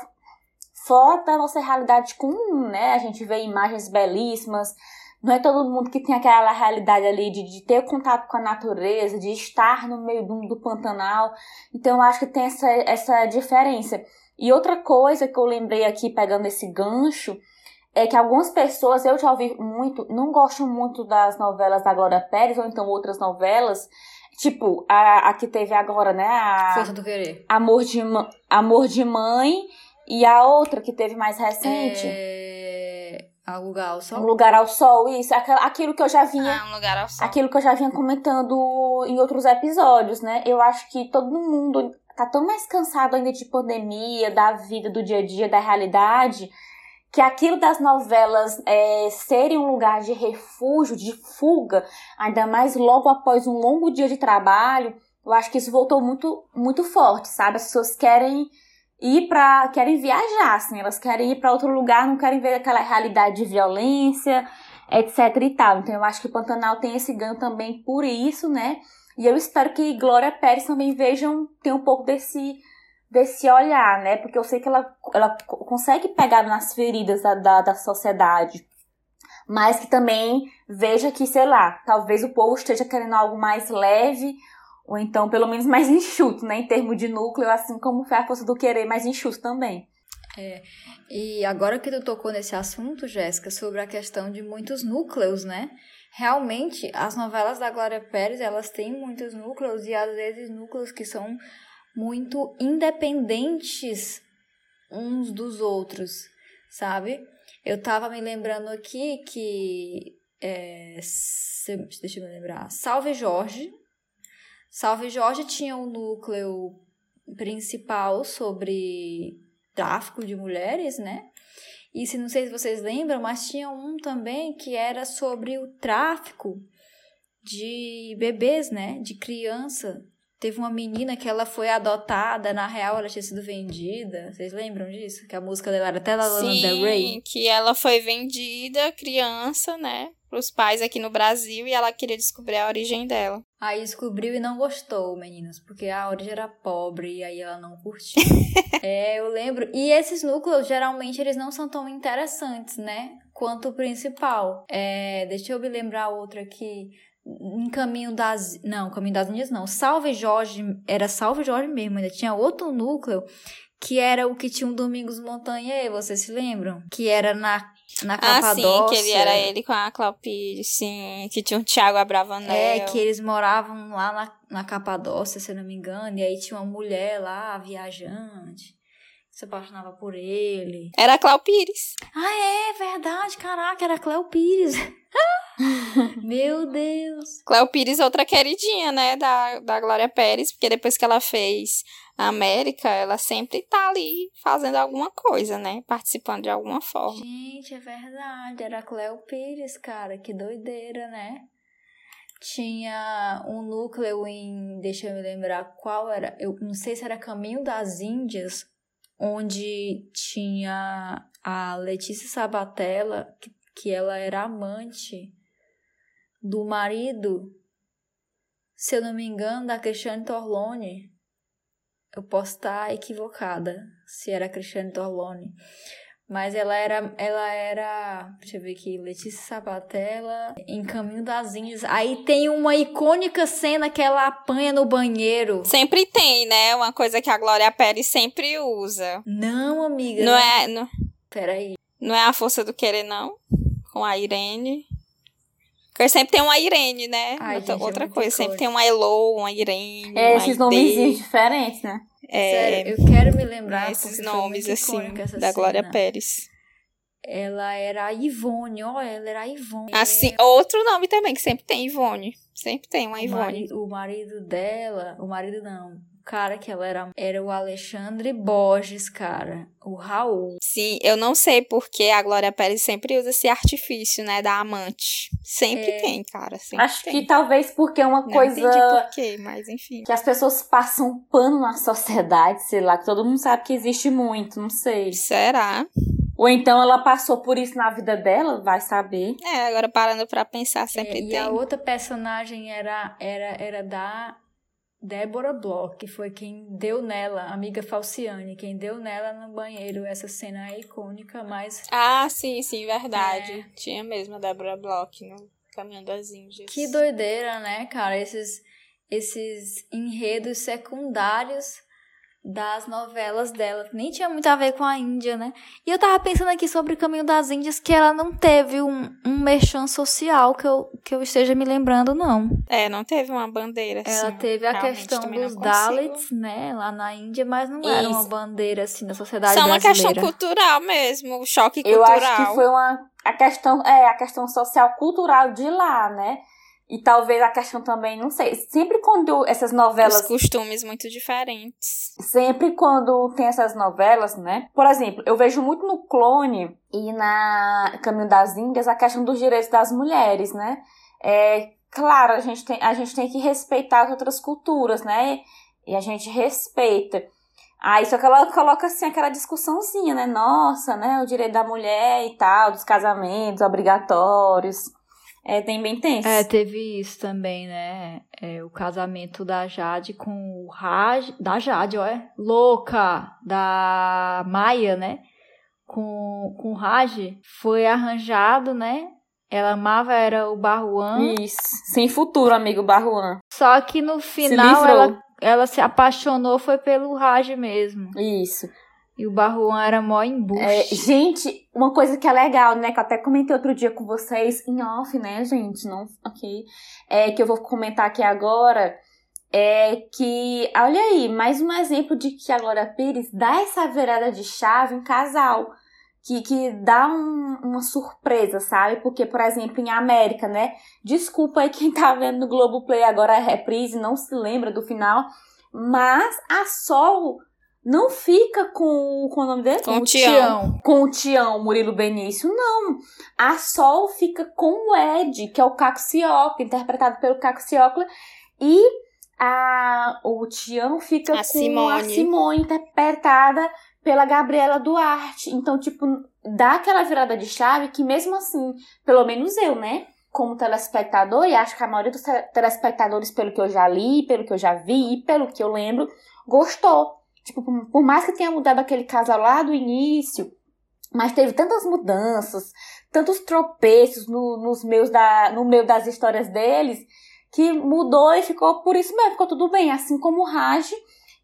fora da nossa realidade comum, né? A gente vê imagens belíssimas, não é todo mundo que tem aquela realidade ali de, de ter contato com a natureza, de estar no meio do, do Pantanal. Então, eu acho que tem essa, essa diferença. E outra coisa que eu lembrei aqui, pegando esse gancho, é que algumas pessoas, eu já ouvi muito, não gostam muito das novelas da Glória Pérez, ou então outras novelas, tipo, a, a que teve agora, né? A, Força do Querer. Amor de, Amor de Mãe, e a outra que teve mais recente. É... Um lugar ao sol? Um lugar ao sol, isso. Aquilo que eu já vinha. Ah, um lugar ao sol. Aquilo que eu já vinha comentando em outros episódios, né? Eu acho que todo mundo tá tão mais cansado ainda de pandemia, da vida, do dia a dia, da realidade, que aquilo das novelas é, serem um lugar de refúgio, de fuga, ainda mais logo após um longo dia de trabalho, eu acho que isso voltou muito, muito forte, sabe? As pessoas querem ir para querem viajar, assim, elas querem ir para outro lugar, não querem ver aquela realidade de violência, etc e tal. Então eu acho que o Pantanal tem esse ganho também por isso, né? E eu espero que Glória Pérez também vejam, tem um pouco desse desse olhar, né? Porque eu sei que ela, ela consegue pegar nas feridas da, da, da sociedade. Mas que também veja que, sei lá, talvez o povo esteja querendo algo mais leve, ou então pelo menos mais [laughs] enxuto, né? Em termos de núcleo, assim como foi a força do querer mais enxuto também. É, e agora que tu tocou nesse assunto, Jéssica, sobre a questão de muitos núcleos, né? Realmente, as novelas da Glória Pérez, elas têm muitos núcleos e às vezes núcleos que são muito independentes uns dos outros, sabe? Eu tava me lembrando aqui que. É, deixa eu me lembrar. Salve Jorge, Salve Jorge tinha um núcleo principal sobre tráfico de mulheres, né? E se não sei se vocês lembram, mas tinha um também que era sobre o tráfico de bebês, né? De criança. Teve uma menina que ela foi adotada, na real ela tinha sido vendida. Vocês lembram disso? Que a música dela era até da Lana Del Rey. que ela foi vendida, criança, né? Pros pais aqui no Brasil e ela queria descobrir a origem dela. Aí descobriu e não gostou, meninas, porque a origem era pobre e aí ela não curtiu. [laughs] é, eu lembro. E esses núcleos, geralmente, eles não são tão interessantes, né? Quanto o principal. É, deixa eu me lembrar outro aqui em Caminho das. Não, Caminho das Índias não. Salve Jorge. Era Salve Jorge mesmo. Ainda tinha outro núcleo que era o que tinha um Domingos Montanha, vocês se lembram? Que era na, na Capadócia. Ah, sim, que ele era ele com a Claupide, sim. Que tinha um Thiago Abravanel. É, que eles moravam lá na, na Capadócia, se eu não me engano. E aí tinha uma mulher lá, viajante se apaixonava por ele. Era a Cléo Pires. Ah, é verdade, caraca, era a Cléo Pires. [laughs] Meu Deus. Cléo Pires, outra queridinha, né, da, da Glória Pérez, porque depois que ela fez a América, ela sempre tá ali fazendo alguma coisa, né, participando de alguma forma. Gente, é verdade, era a Cléo Pires, cara, que doideira, né? Tinha um núcleo em, deixa eu me lembrar qual era, eu não sei se era Caminho das Índias onde tinha a Letícia Sabatella, que, que ela era amante do marido, se eu não me engano, da Cristiane Torlone. Eu posso estar equivocada se era Cristiane Torlone. Mas ela era, ela era, deixa eu ver aqui, Letícia Sabatella, em Caminho das Índias. Aí tem uma icônica cena que ela apanha no banheiro. Sempre tem, né? Uma coisa que a Glória Pérez sempre usa. Não, amiga. Não, não... é. Não... Peraí. Não é a força do querer, não? Com a Irene. Porque sempre tem uma Irene, né? Ai, outra, gente, outra é coisa. coisa. Sempre tem uma Elo, uma Irene. É, uma esses nomezinhos diferentes, né? É, Sério, eu quero me lembrar esses nomes assim da cena. Glória Pérez. Ela era a Ivone, ó, ela era a Ivone. Assim, outro nome também que sempre tem Ivone. Sempre tem uma o Ivone. marido, o marido dela, o marido não, o cara que ela era, era o Alexandre Borges, cara, o Raul. Sim, eu não sei porque a Glória Pérez sempre usa esse artifício, né, da amante. Sempre É. tem, cara. Sempre Acho tem. que talvez porque é uma Não coisa entendi por quê, mas enfim. que as pessoas passam pano na sociedade, sei lá, que todo mundo sabe que existe muito, não sei. Será? Ou então ela passou por isso na vida dela, vai saber. É, agora parando pra pensar, sempre É, e tem. a outra personagem era, era, era da Débora Bloch, que foi quem deu nela, amiga Falciane, quem deu nela no banheiro. Essa cena é icônica, mas Ah, sim, sim, verdade. É. Tinha mesmo a Débora Bloch no Caminho das Índias. que doideira, né, cara? Esses, esses enredos secundários das novelas dela. Nem tinha muito a ver com a Índia, né? E eu tava pensando aqui sobre o Caminho das Índias, que ela não teve um, um merchan social que eu, que eu esteja me lembrando, não. É, não teve uma bandeira assim. Ela teve a questão dos Dalits, né, lá na Índia, mas não Isso. era uma bandeira, assim, da sociedade Só brasileira. Só uma questão cultural mesmo, o choque cultural. Eu acho que foi uma... A questão, é, a questão social cultural de lá, né? E talvez a questão também, não sei, sempre quando essas novelas. Os costumes muito diferentes. Sempre quando tem essas novelas, né? Por exemplo, eu vejo muito no Clone e na Caminho das Índias a questão dos direitos das mulheres, né? É, claro, a gente tem, a gente tem que respeitar as outras culturas, né? E a gente respeita. Aí só que ela coloca assim aquela discussãozinha, né? Nossa, né? O direito da mulher e tal, dos casamentos obrigatórios. É bem, bem tenso. É, teve isso também, né? É, o casamento da Jade com o Raj. Da Jade, ó, é? Louca! Da Maia, né? Com, com o Raj. Foi arranjado, né? Ela amava era o Barruan. Isso. Sem futuro, amigo Barruan. Só que no final ela, ela se apaixonou foi pelo Raj mesmo. Isso. E o Barruan era mó embuste. É, gente, uma coisa que é legal, né? Que eu até comentei outro dia com vocês, em off, né, gente? Não, ok. É, que eu vou comentar aqui agora. É que, olha aí, mais um exemplo de que a Glória Pires dá essa virada de chave em casal. Que, que dá um, uma surpresa, sabe? Porque, por exemplo, em América, né? Desculpa aí quem tá vendo no Globoplay agora a reprise, não se lembra do final. Mas a Sol não fica com, com o nome dele? Com, o Tião. Com o Tião, Murilo Benício, não. A Sol fica com o Ed, que é o Caco Ciocla, interpretado pelo Caco Ciocla, e a, o Tião fica a com Simone. a Simone, interpretada pela Gabriela Duarte. Então, tipo, dá aquela virada de chave que mesmo assim, pelo menos eu, né? Como telespectador, e acho que a maioria dos telespectadores, pelo que eu já li, pelo que eu já vi e pelo que eu lembro, gostou. Tipo, por mais que tenha mudado aquele casal lá do início, mas teve tantas mudanças, tantos tropeços no, nos meus da, no meio das histórias deles, que mudou e ficou por isso mesmo, ficou tudo bem. Assim como o Raj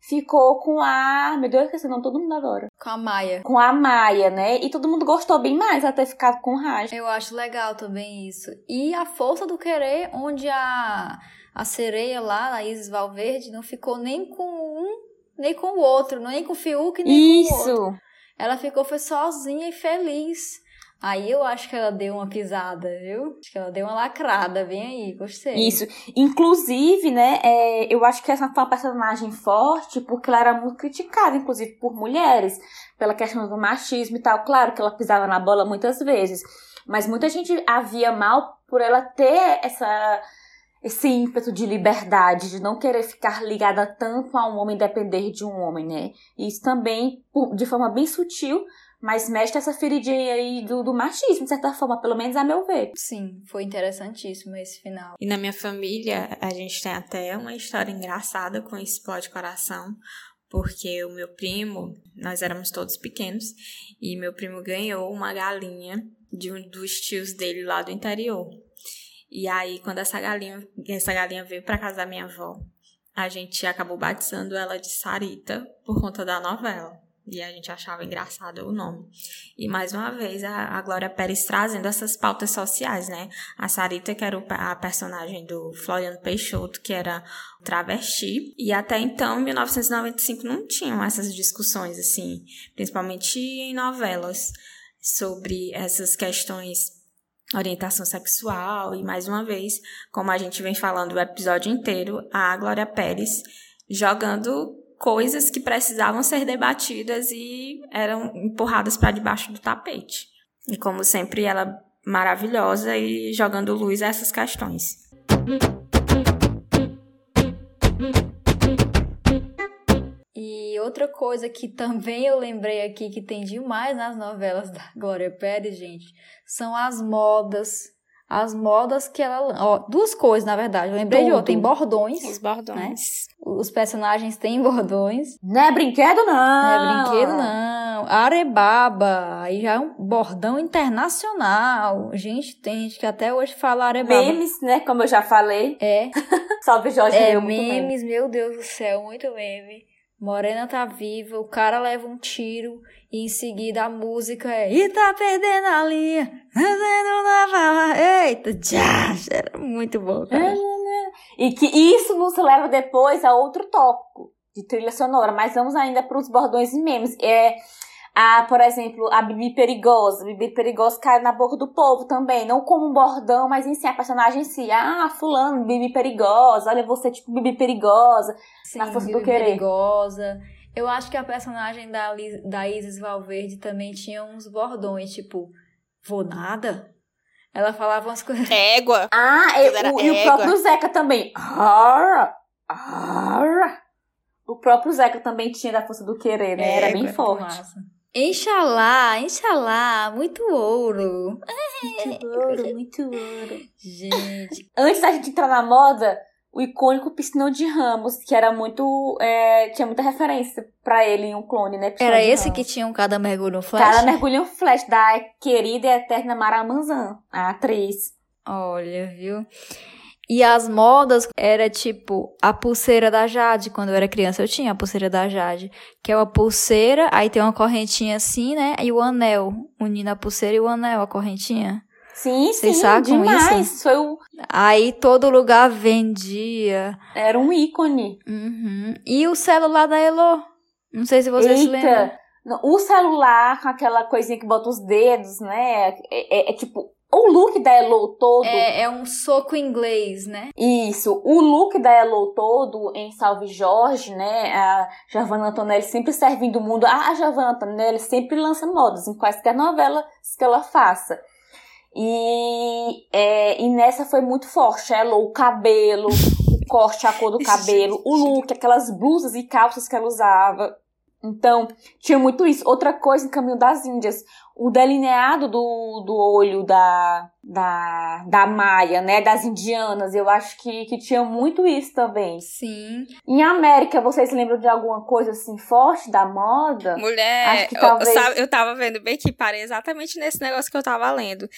ficou com a. Meu Deus, esqueci não, todo mundo adora. Com a Maia. Com a Maia, né? E todo mundo gostou bem mais até ficado com o Raj. Eu acho legal também isso. E a força do querer, onde a, a sereia lá, a Isis Valverde, não ficou nem com um nem com o outro, nem com o Fiuk, nem Isso. com o outro. Ela ficou foi sozinha e feliz. Aí eu acho que ela deu uma pisada, viu? Acho que ela deu uma lacrada, vem aí, gostei. Isso. Inclusive, né, é, eu acho que essa foi uma personagem forte porque ela era muito criticada, inclusive, por mulheres, pela questão do machismo e tal. Claro que ela pisava na bola muitas vezes, mas muita gente havia mal por ela ter essa esse ímpeto de liberdade, de não querer ficar ligada tanto a um homem, depender de um homem, né? E isso também, de forma bem sutil, mas mexe essa feridinha aí do, do machismo, de certa forma, pelo menos a meu ver. Sim, foi interessantíssimo esse final. E na minha família, a gente tem até uma história engraçada com Explode Coração, porque o meu primo, nós éramos todos pequenos, e meu primo ganhou uma galinha de um dos tios dele lá do interior. E aí, quando essa galinha, essa galinha veio para casa da minha avó, a gente acabou batizando ela de Sarita por conta da novela. E a gente achava engraçado o nome. E mais uma vez a, a Glória Pérez trazendo essas pautas sociais, né? A Sarita, que era o, a personagem do Floriano Peixoto, que era travesti. E até então, em 1995, não tinham essas discussões, assim, principalmente em novelas, sobre essas questões orientação sexual e mais uma vez, como a gente vem falando o episódio inteiro, a Glória Pérez jogando coisas que precisavam ser debatidas e eram empurradas para debaixo do tapete. E como sempre, ela maravilhosa e jogando luz a essas questões. E outra coisa que também eu lembrei aqui que tem demais nas novelas da [laughs] Glória Pérez, gente, são as modas. As modas que ela. Ó, duas coisas, na verdade. Eu lembrei Tudo. de outra. Tem bordões. Os bordões. Né? Os personagens têm bordões. Não é brinquedo, não. Não é brinquedo, não. Arebaba. Aí já é um bordão internacional. Gente, tem gente que até hoje fala arebaba. Memes, né? Como eu já falei. É. [laughs] Salve, Jorge. É, memes, meu Deus do céu, muito meme. Morena tá viva, o cara leva um tiro e em seguida a música é E tá perdendo a linha, fazendo na bala. Eita, já, era muito bom, cara. E que isso nos leva depois a outro tópico de trilha sonora, mas vamos ainda para os bordões e memes. É, a, por exemplo, a Bibi Perigosa. Bibi Perigosa caiu na boca do povo também. Não como um bordão, mas em si, a personagem em si. Ah, fulano, Bibi Perigosa. Olha você, tipo, Bibi Perigosa. Sim, na força Bibi do querer. Perigosa. Eu acho que a personagem da, Liz, da Isis Valverde também tinha uns bordões, tipo, vou nada? Ela falava umas coisas. Égua. Ah, Tudo era e, o, e o égua. próprio Zeca também. Arra, arra. O próprio Zeca também tinha da força do querer, né? Era bem Égua, forte. massa. Inxalá, inxalá, muito ouro. Muito ouro, muito ouro. Gente, [laughs] Antes da gente entrar na moda, o icônico Piscinão de Ramos, que era muito. é, tinha muita referência pra ele em um clone, né? Piscinão era esse Ramos. que tinha um cada mergulho no flash? Cara mergulhou flash da querida e eterna Mara Manzan, a atriz. Olha, viu? E as modas era tipo a pulseira da Jade. Quando eu era criança, eu tinha a pulseira da Jade. Que é uma pulseira, aí tem uma correntinha assim, né? E o anel. Unindo a pulseira e o anel, a correntinha. Sim, Vocês sim, sacam demais. Foi o, Aí todo lugar vendia. era um ícone. Uhum. E o celular da Elo. Não sei se vocês se lembram. Eita! No- O celular com aquela coisinha que bota os dedos, né? É, é- é tipo. O look da Elo todo. É, é um soco inglês, né? Isso, o look da Elo todo em Salve Jorge, né? A Giovanna Antonelli sempre servindo o mundo. A Giovanna Antonelli sempre lança modas em quaisquer novelas que ela faça. E, é, e nessa foi muito forte. A Elo, o cabelo, o corte, a cor do cabelo, o look, aquelas blusas e calças que ela usava. Então, tinha muito isso. Outra coisa em Caminho das Índias, o delineado do, do olho da, da, da Maia, né? Das indianas. Eu acho que, que tinha muito isso também. Sim. Em América, vocês lembram de alguma coisa assim forte da moda? Mulher, Acho que eu, talvez- sabe, eu tava vendo bem que parei exatamente nesse negócio que eu tava lendo.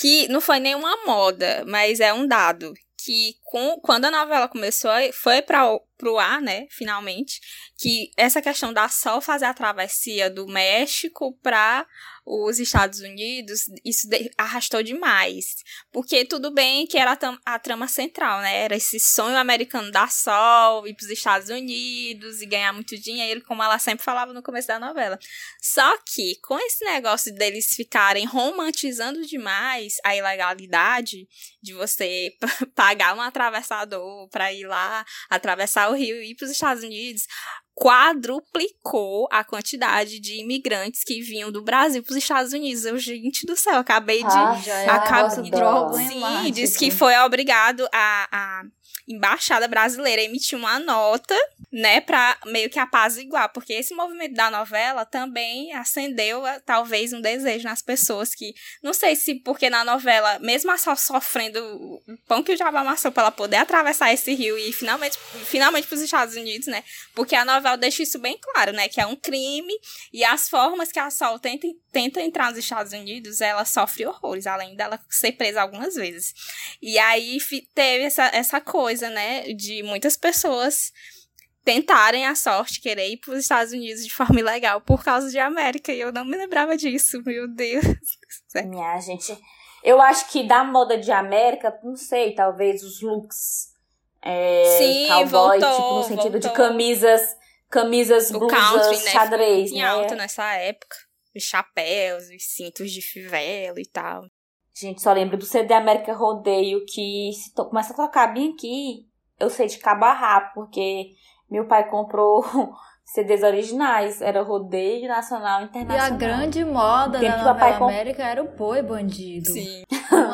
Que não foi nenhuma moda, mas é um dado. Que com, quando a novela começou, foi para pro ar, né, finalmente, que essa questão da Sol fazer a travessia do México para os Estados Unidos, isso de- arrastou demais. Porque tudo bem que era a, a trama central, né? Era esse sonho americano da Sol, ir para os Estados Unidos e ganhar muito dinheiro, como ela sempre falava no começo da novela. Só que, com esse negócio deles ficarem romantizando demais a ilegalidade de você [laughs] pagar um atravessador para ir lá, atravessar o rio e ir para os Estados Unidos, quadruplicou a quantidade de imigrantes que vinham do Brasil para os Estados Unidos. Eu, gente do céu, acabei de Ah, Já é um negócio Sim, diz que foi obrigado a, a embaixada brasileira a emitir uma nota, né, pra meio que apaziguar, porque esse movimento da novela também acendeu eh, talvez um desejo nas pessoas que, não sei se porque na novela, mesmo a Sol sofrendo o pão que o diabo amassou pra ela poder atravessar esse rio e finalmente, finalmente pros Estados Unidos, né, porque a novela deixa isso bem claro, né, que é um crime e as formas que a Sol tenta, tenta entrar nos Estados Unidos, ela sofre horrores, além dela ser presa algumas vezes. E aí teve essa, essa coisa, né, de muitas pessoas tentarem a sorte, querer ir para os Estados Unidos de forma ilegal por causa de América. E eu não me lembrava disso, meu Deus. Minha gente. Eu acho que da moda de América, não sei, talvez os looks é, Sim, cowboy, voltou, tipo, no sentido de voltou. camisas, camisas, O blusas, country, né, xadrez, Em né? alta nessa época. Os chapéus, os cintos de fivela e tal. Gente, só lembro do CD América Rodeio, que se to- começa a tocar bem aqui, eu sei de cabo a rabo, porque meu pai comprou [laughs] CDs originais, era Rodeio Nacional e E Internacional. a grande moda da América era o boi bandido. Sim.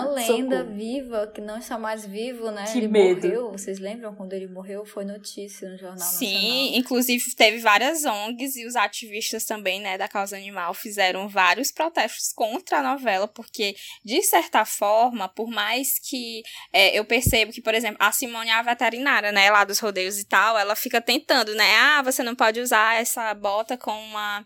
Uma lenda Socorro. viva que não está mais vivo, né? Que ele medo. morreu. Vocês lembram quando ele morreu? Foi notícia no Jornal Sim, inclusive teve várias ONGs e os ativistas também, né, da causa animal fizeram vários protestos contra a novela, porque, de certa forma, por mais que é, eu percebo que, por exemplo, a Simone, a veterinária, né, lá dos rodeios e tal, ela fica tentando, né, ah, você não pode usar essa bota com uma...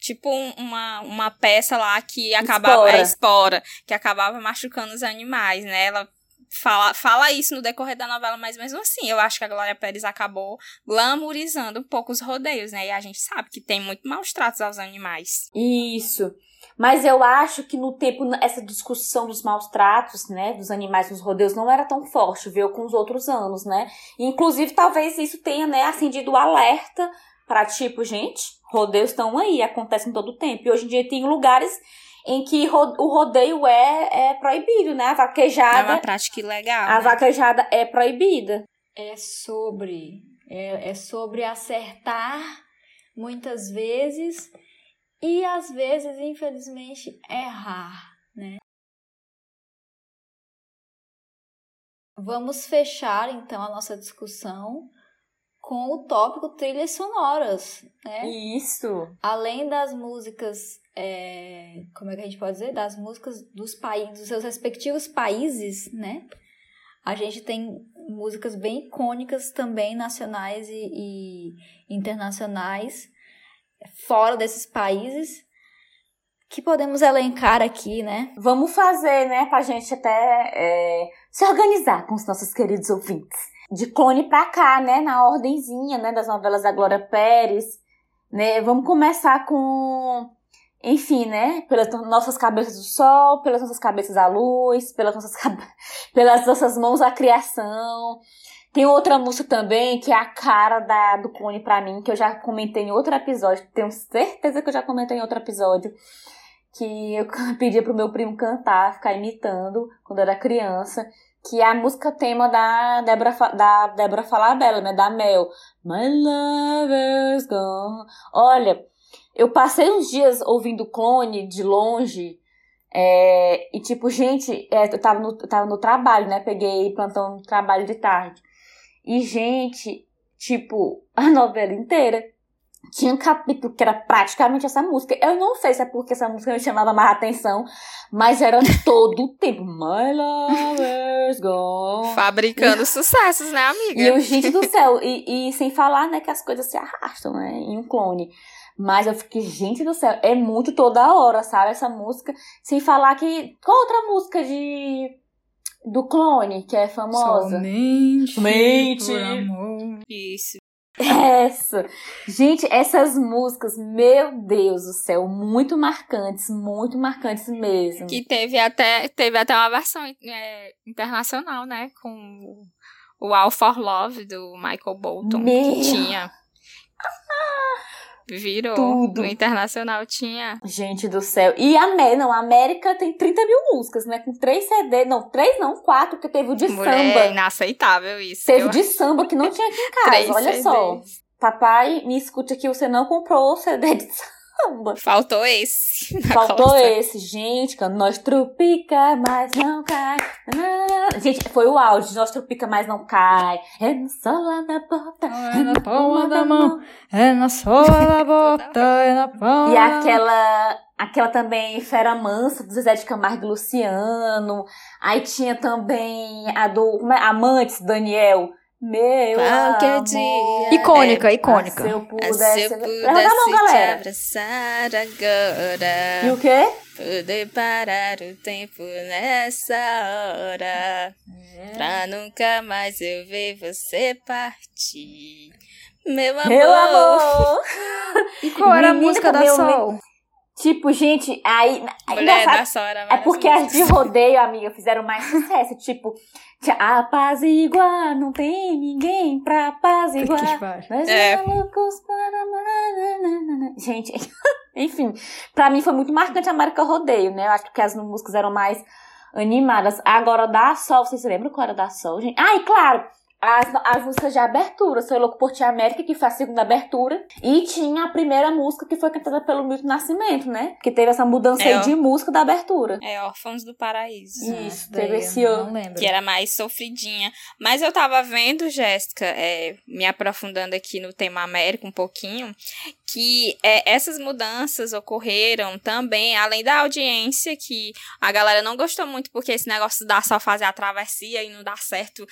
Tipo um- uma, uma peça lá que acabava. Espora. É, espora, que acabava machucando os animais, né? Ela fala, fala isso no decorrer da novela, mas mesmo assim, eu acho que a Glória Pérez acabou glamourizando um pouco os rodeios, né? E a gente sabe que tem muito maus tratos aos animais. Isso. Mas eu acho que no tempo, essa discussão dos maus tratos, né, dos animais nos rodeios não era tão forte, veio com os outros anos, né? Inclusive, talvez isso tenha, né, acendido o alerta para tipo, gente, rodeios estão aí, acontecem todo o tempo. E hoje em dia tem lugares em que o rodeio é, é proibido, né? A vaquejada. É uma prática ilegal. A né? vaquejada é proibida. É sobre. É, é sobre acertar muitas vezes e às vezes, infelizmente, errar, né? Vamos fechar então a nossa discussão com o tópico trilhas sonoras, né? Isso. Além das músicas, é, como é que a gente pode dizer, das músicas dos países, dos seus respectivos países, né? A gente tem músicas bem icônicas também nacionais e, e internacionais fora desses países que podemos elencar aqui, né? Vamos fazer, né, pra gente até é, se organizar com os nossos queridos ouvintes de clone pra cá, né? Na ordenzinha, né? Das novelas da Glória Pérez, né? Vamos começar com, enfim, né? Pelas nossas cabeças do sol, pelas nossas cabeças a luz, pelas nossas, [laughs] pelas nossas mãos a criação. Tem outra música também que é a cara da, do clone pra mim, que eu já comentei em outro episódio. Tenho certeza que eu já comentei em outro episódio. Que eu [laughs] pedi pro meu primo cantar, ficar imitando quando eu era criança que é a música tema da Débora, da Débora Falabella, né, da Mel. My lover's gone. Olha, eu passei uns dias ouvindo Clone de longe, é, e tipo, gente, é, eu, tava no, eu tava no trabalho, né, peguei plantão no trabalho de tarde. E, gente, tipo, [laughs] a novela inteira tinha um capítulo que era praticamente essa música. Eu não sei se é porque essa música me chamava mais atenção, mas era [laughs] todo o tempo. My lover's gone. Fabricando sucessos, né, amiga? E o gente do céu. E, e sem falar, né, que as coisas se arrastam, né, em um clone. Mas eu fiquei, gente do céu, é muito toda hora, sabe, essa música. Sem falar que. Qual outra música de. Do clone, que é famosa? Somente. Somente. Isso. Essa. Gente, essas músicas, meu Deus do céu, muito marcantes, muito marcantes mesmo. Que teve até, teve até uma versão é, internacional, né? Com o All for Love do Michael Bolton, meu. que tinha. Virou. Tudo. O internacional tinha. Gente do céu. E a América, não, a América tem 30 mil músicas, né? Com três CD, não, três não, quatro, porque teve o de Mulher, samba. É inaceitável isso. Teve o de samba que não tinha aqui em [laughs] casa, olha CDs. só. Papai, me escute aqui, você não comprou o CD de samba Faltou esse. [laughs] Faltou esse, gente. Quando nós trupica, mas não cai. Gente, foi o áudio. Nós trupica, mas não cai. É no sola da bota. É na palma da mão. É na sola da bota. É na palma. [laughs] E aquela. Aquela também, Fera Mansa, do Zezé de Camargo e Luciano. Aí tinha também a do é? Amantes, Daniel. Meu Qualquer amor, dia. Icônica, é, icônica. Se eu pudesse, se eu pudesse mão, galera. te abraçar agora. E o quê? Poder parar o tempo nessa hora. É. Pra nunca mais eu ver você partir. Meu amor. Meu amor. [laughs] e qual era a música da Sol? Tipo, gente, aí. Mulher da Sol era É porque as de rodeio, amiga, fizeram mais sucesso. [laughs] tipo. Apaziguar, não tem ninguém pra apaziguar. Mas é. loucos para... Gente, [laughs] enfim, pra mim foi muito marcante a marca Rodeio, né? Eu acho que as músicas eram mais animadas. Agora, da Sol, vocês lembram qual era da Sol, gente? Ah, e claro, as, as músicas de abertura. Sou Louco por Ti América, que foi a segunda abertura. E tinha a primeira música que foi cantada pelo Milton Nascimento, né? Que teve essa mudança é, aí de música da abertura. É, Órfãos do Paraíso. Isso, teve esse ano. Que era mais sofridinha. Mas eu tava vendo, Jéssica, é, me aprofundando aqui no tema América um pouquinho, que é, essas mudanças ocorreram também, além da audiência, que a galera não gostou muito porque esse negócio da só fazer a travessia e não dar certo.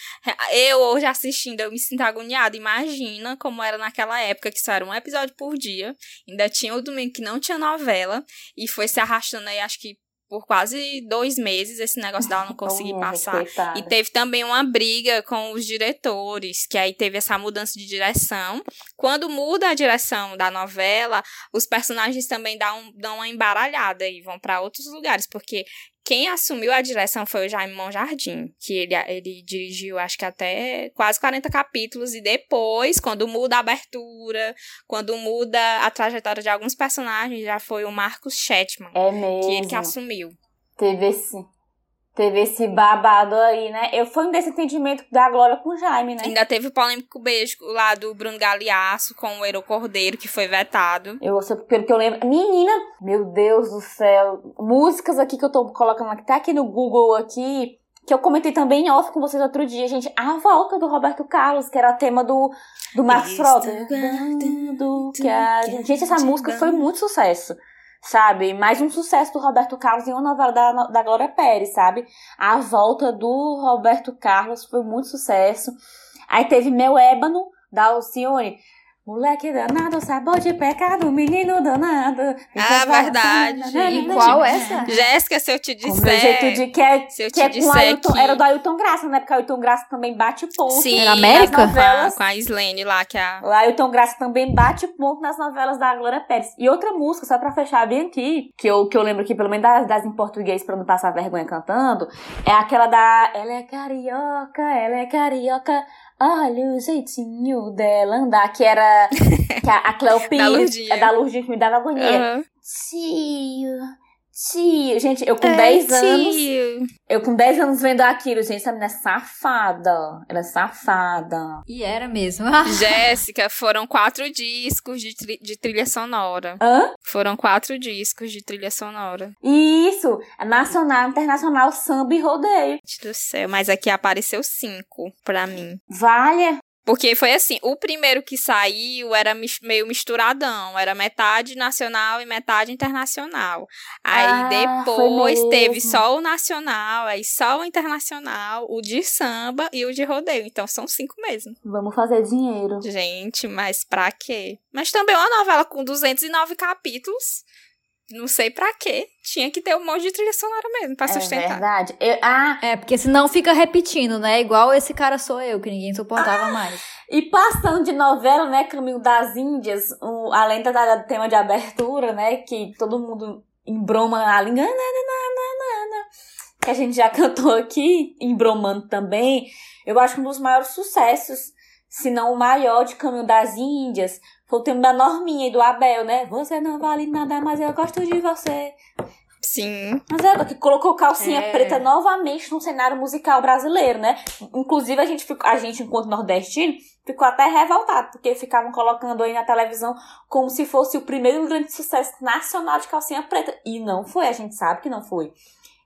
Eu hoje assistindo, eu me sinto agoniada. Imagina como era naquela época, que só era um episódio por dia. Ainda tinha o domingo que não tinha novela. E foi se arrastando aí, acho que por quase dois meses esse negócio dela não conseguir Oh, passar. E teve também uma briga com os diretores, que aí teve essa mudança de direção. Quando muda a direção da novela, os personagens também dão, dão uma embaralhada e vão para outros lugares, porque quem assumiu a direção foi o Jaime Monjardim, que ele, ele dirigiu acho que até quase 40 capítulos, e depois, quando muda a abertura, quando muda a trajetória de alguns personagens, já foi o Marcos Chetman, É que ele que mesmo. assumiu. Teve esse, teve esse babado aí, né? Eu fui um desentendimento da Glória com o Jaime, né? Ainda teve o polêmico beijo lá do Bruno Galeasso com o Ero Cordeiro, que foi vetado. Eu, só- pelo que eu lembro. Menina, meu Deus do céu. Músicas aqui que eu tô colocando aqui, tá aqui no Google aqui. Que eu comentei também em off com vocês outro dia, gente. A volta do Roberto Carlos, que era tema do, do Estou Frota. Que que Gente, essa música foi muito sucesso. Sabe? Mais um sucesso do Roberto Carlos em uma novela da, da Glória Pérez, sabe? A volta do Roberto Carlos foi muito sucesso. Aí teve Meu Ébano, da Alcione. Moleque danado, sabor de pecado, menino danado. Ah, verdade. E qual essa? Jéssica, se eu te Com meu jeito disser. de que é, Se eu que te é com disser Ailton, que- era do Ailton Graça, né? Porque o Ailton Graça também bate ponto. Sim, Era América? nas Com a, novelas. com a Islene lá, que é a. O Ailton Graça também bate ponto nas novelas da Glória Pérez. E outra música, só pra fechar bem aqui, que eu, que eu lembro aqui, pelo menos das, das em português, pra não passar vergonha cantando, é aquela da Ela é carioca, ela é carioca, olha o jeitinho dela andar, que era que a, a Cleo [laughs] Pires, da Lourdinha que me dava agonia. Aham. Tio, tio. Gente, eu com Ei, 10 anos, tio. eu com 10 anos vendo aquilo, gente, essa menina é safada. Ela é safada. E era mesmo. [laughs] Jéssica, foram quatro discos de, tri- de trilha sonora. Hã? Foram quatro discos de trilha sonora. Isso, é nacional, internacional, samba e rodeio. Gente do céu, mas aqui apareceu cinco pra mim. Valha. Porque foi assim, o primeiro que saiu era meio misturadão, era metade nacional e metade internacional. Aí Ah, depois teve só o nacional, aí só o internacional, o de samba e o de rodeio. Então são cinco mesmo. Vamos fazer dinheiro. Gente, mas pra quê? Mas também uma novela com 209 capítulos. Não sei pra quê. Tinha que ter um monte de trilha sonora mesmo pra É sustentar. verdade. Eu- ah, É, porque senão fica repetindo, né? Igual esse cara sou eu, que ninguém suportava mais. e passando de novela, né, Caminho das Índias, um, além da, da tema de abertura, né, que todo mundo embroma a língua, que a gente já [laughs] cantou aqui, embromando também, eu acho que um dos maiores sucessos, se não o maior de Caminho das Índias, foi o tema da Norminha e do Abel, né? Você não vale nada, mas eu gosto de você. Sim. Mas é, que colocou calcinha É. preta novamente no cenário musical brasileiro, né? Inclusive, a gente, ficou, a gente, enquanto nordestino, ficou até revoltado, porque ficavam colocando aí na televisão como se fosse o primeiro grande sucesso nacional de calcinha preta. E não foi, a gente sabe que não foi.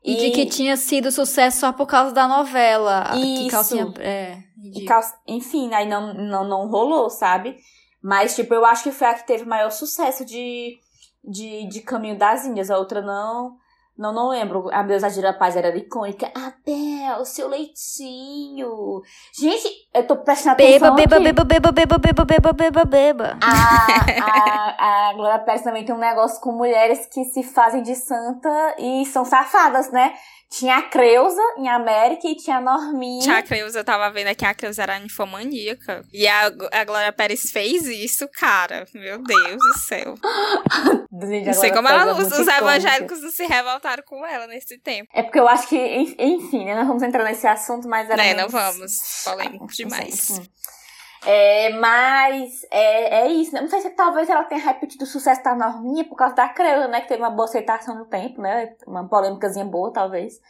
E, de que tinha sido sucesso só por causa da novela. Isso. Que calcinha. É, e Enfim, aí não, não, não rolou, sabe? Mas, tipo, eu acho que foi a que teve maior sucesso de, de, de Caminho das Índias. A outra não. Não, não lembro. A Deus Adira Paz era icônica. Abel, seu leitinho. Gente, eu tô prestando Beba, atenção. beba, aqui. beba, beba, beba, beba, beba, beba, beba. A, a, a Glória Pérez também tem um negócio com mulheres que se fazem de santa e são safadas, né? Tinha a Creuza em América e tinha a Norminha. Tinha a Creuza, eu tava vendo aqui, a Creuza era ninfomaníaca. E a, a Glória Pérez fez isso, cara. Meu Deus do céu. [laughs] Gente, Não sei como ela, os, é os evangélicos não se revoltaram com ela nesse tempo. É porque eu acho que, en- enfim, né? Não vamos entrar nesse assunto, mas era. Né, não muito- vamos. Polêmico demais. É, mas é, é isso, né? Não sei se talvez ela tenha repetido o sucesso da Norminha por causa da Creuza, né? Que teve uma boa aceitação no tempo, né? Uma polêmicazinha boa, talvez.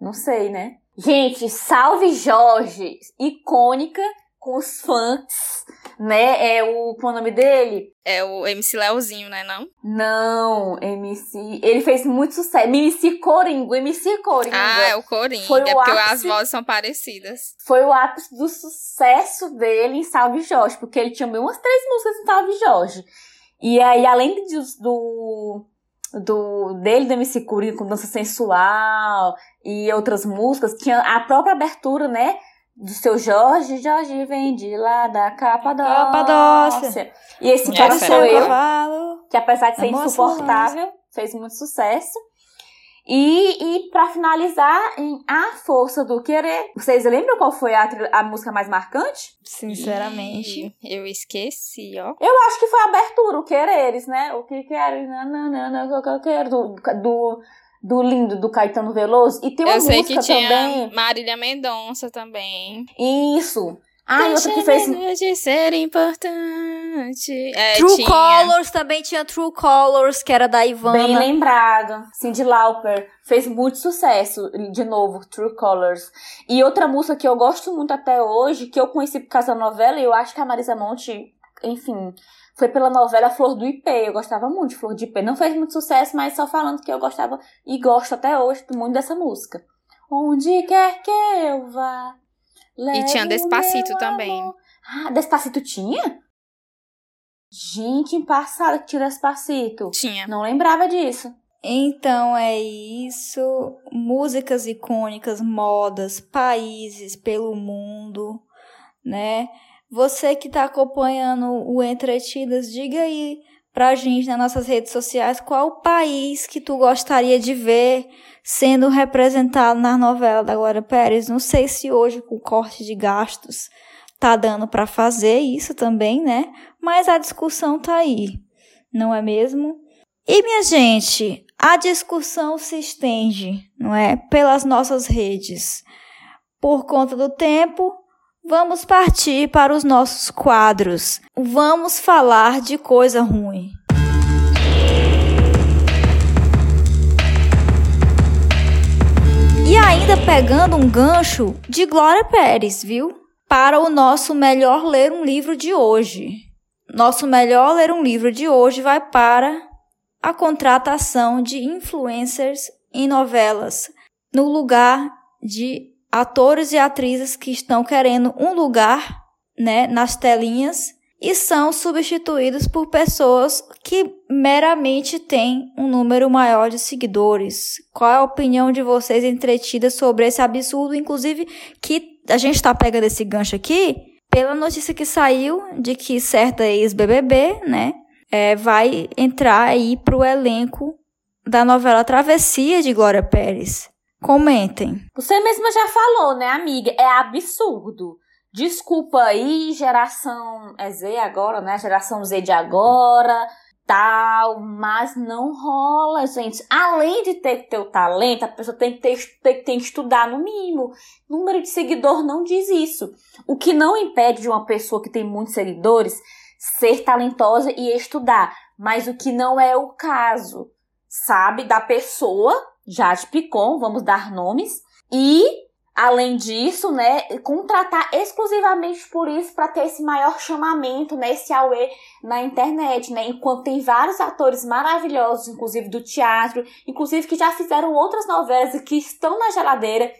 Não sei, né? Gente, Salve Jorge, icônica com os funks, né? É o. Qual é o nome dele? É o MC Leozinho, né, não? Não, MC. Ele fez muito sucesso. MC Coringo, MC Coringa. Ah, é o Coringa. Foi o é porque ápice- as vozes são parecidas. foi o ápice do sucesso dele em Salve Jorge, porque ele tinha umas três músicas em Salve Jorge. E aí, além de, do, do dele, do MC Coringa, com dança sensual e outras músicas, tinha a própria abertura, né? Do seu Jorge, Jorge vem de lá da Capadócia. Capadócia. E esse Essa cara sou eu, cavalo. que apesar de ser Amor, insuportável, fez muito sucesso. E, e para finalizar, em A Força do Querer. Vocês lembram qual foi a, a música mais marcante? Sinceramente. eu esqueci, ó. Eu acho que foi a abertura, o Quereres, né? O que queres, nananana, o que eu quero. Do, do, do lindo, do Caetano Veloso. E tem uma eu sei música que tinha também. Marília Mendonça também. Isso. Ah, e outra que fez. de ser importante. É, True tinha. Colors também tinha True Colors, que era da Ivana. Bem lembrado. Cindy Lauper fez muito sucesso. De novo, True Colors. E outra música que eu gosto muito até hoje, que eu conheci por causa da novela, e eu acho que a Marisa Monte, enfim, foi pela novela Flor do IP. Eu gostava muito de Flor do IP. Não fez muito sucesso, mas só falando que eu gostava e gosto até hoje muito dessa música. Onde quer que eu vá. E tinha Despacito também. Ah, Despacito tinha? Gente, em passado que tinha Despacito. Tinha. Não lembrava disso. Então é isso. Músicas icônicas, modas, países pelo mundo, né? Você que está acompanhando o Entretidas, diga aí pra gente nas nossas redes sociais qual país que tu gostaria de ver sendo representado na novela da Glória Pérez. Não sei se hoje, com corte de gastos, tá dando para fazer isso também, né? Mas a discussão tá aí, não é mesmo? E, minha gente, a discussão se estende, não é? Pelas nossas redes. Por conta do tempo, vamos partir para os nossos quadros. Vamos falar de coisa ruim. E ainda pegando um gancho de Glória Pérez, viu? Para o nosso melhor ler um livro de hoje. Nosso melhor ler um livro de hoje vai para a contratação de influencers em novelas, no lugar de atores e atrizes que estão querendo um lugar, né, nas telinhas e são substituídos por pessoas que meramente têm um número maior de seguidores. Qual é a opinião de vocês entretida sobre esse absurdo, inclusive que a gente está pegando esse gancho aqui pela notícia que saiu de que certa ex-BBB, né, é, vai entrar aí pro elenco da novela Travessia de Glória Pérez. Comentem. Você mesma já falou, né, amiga? É absurdo. Desculpa aí, geração é Z agora, né? Geração Z de agora, tal, mas não rola, gente. Além de ter que ter o talento, a pessoa tem que ter, tem, tem que estudar no mínimo. Número de seguidor não diz isso. O que não impede de uma pessoa que tem muitos seguidores ser talentosa e estudar, mas o que não é o caso, sabe, da pessoa, Jade Picon, vamos dar nomes, e além disso, né, contratar exclusivamente por isso para ter esse maior chamamento, né, esse auê na internet, né, enquanto tem vários atores maravilhosos, inclusive do teatro, inclusive que já fizeram outras novelas e que estão na geladeira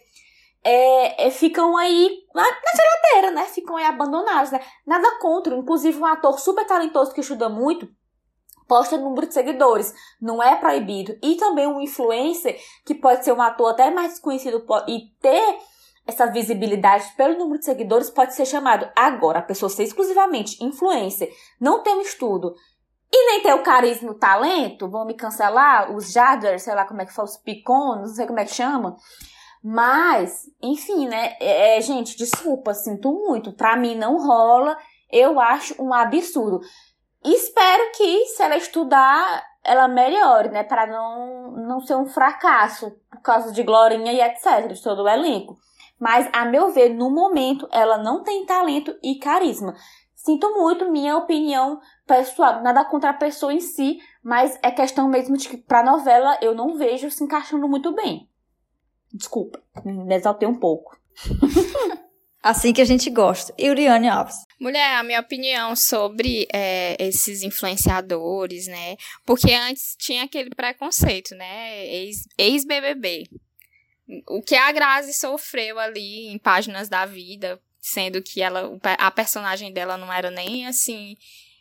é, é, ficam aí na, na geladeira, né? Ficam aí abandonados, né? Nada contra. Inclusive, um ator super talentoso que estuda muito posta número de seguidores. Não é proibido. E também um influencer, que pode ser um ator até mais desconhecido e ter essa visibilidade pelo número de seguidores, pode ser chamado. Agora, a pessoa ser exclusivamente influencer, não tem um estudo e nem ter o carisma o talento, vão me cancelar, os jaders, sei lá como é que fala, os picons, não sei como é que chama. Mas, enfim, né? É, gente, desculpa, sinto muito. Pra mim não rola. Eu acho um absurdo. Espero que, se ela estudar, ela melhore, né? Pra não, não ser um fracasso por causa de Glorinha e etc. De todo o elenco. Mas, a meu ver, no momento, ela não tem talento e carisma. Sinto muito, minha opinião pessoal. Nada contra a pessoa em si, mas é questão mesmo de que pra novela eu não vejo se encaixando muito bem. Desculpa, me exaltei um pouco. [laughs] Assim que a gente gosta. Uriane Alves. Mulher, a minha opinião sobre é, esses influenciadores, né? Porque antes tinha aquele preconceito, né? Ex- Ex-BBB. o que a Grazi sofreu ali em Páginas da Vida, sendo que ela, a personagem dela não era nem assim.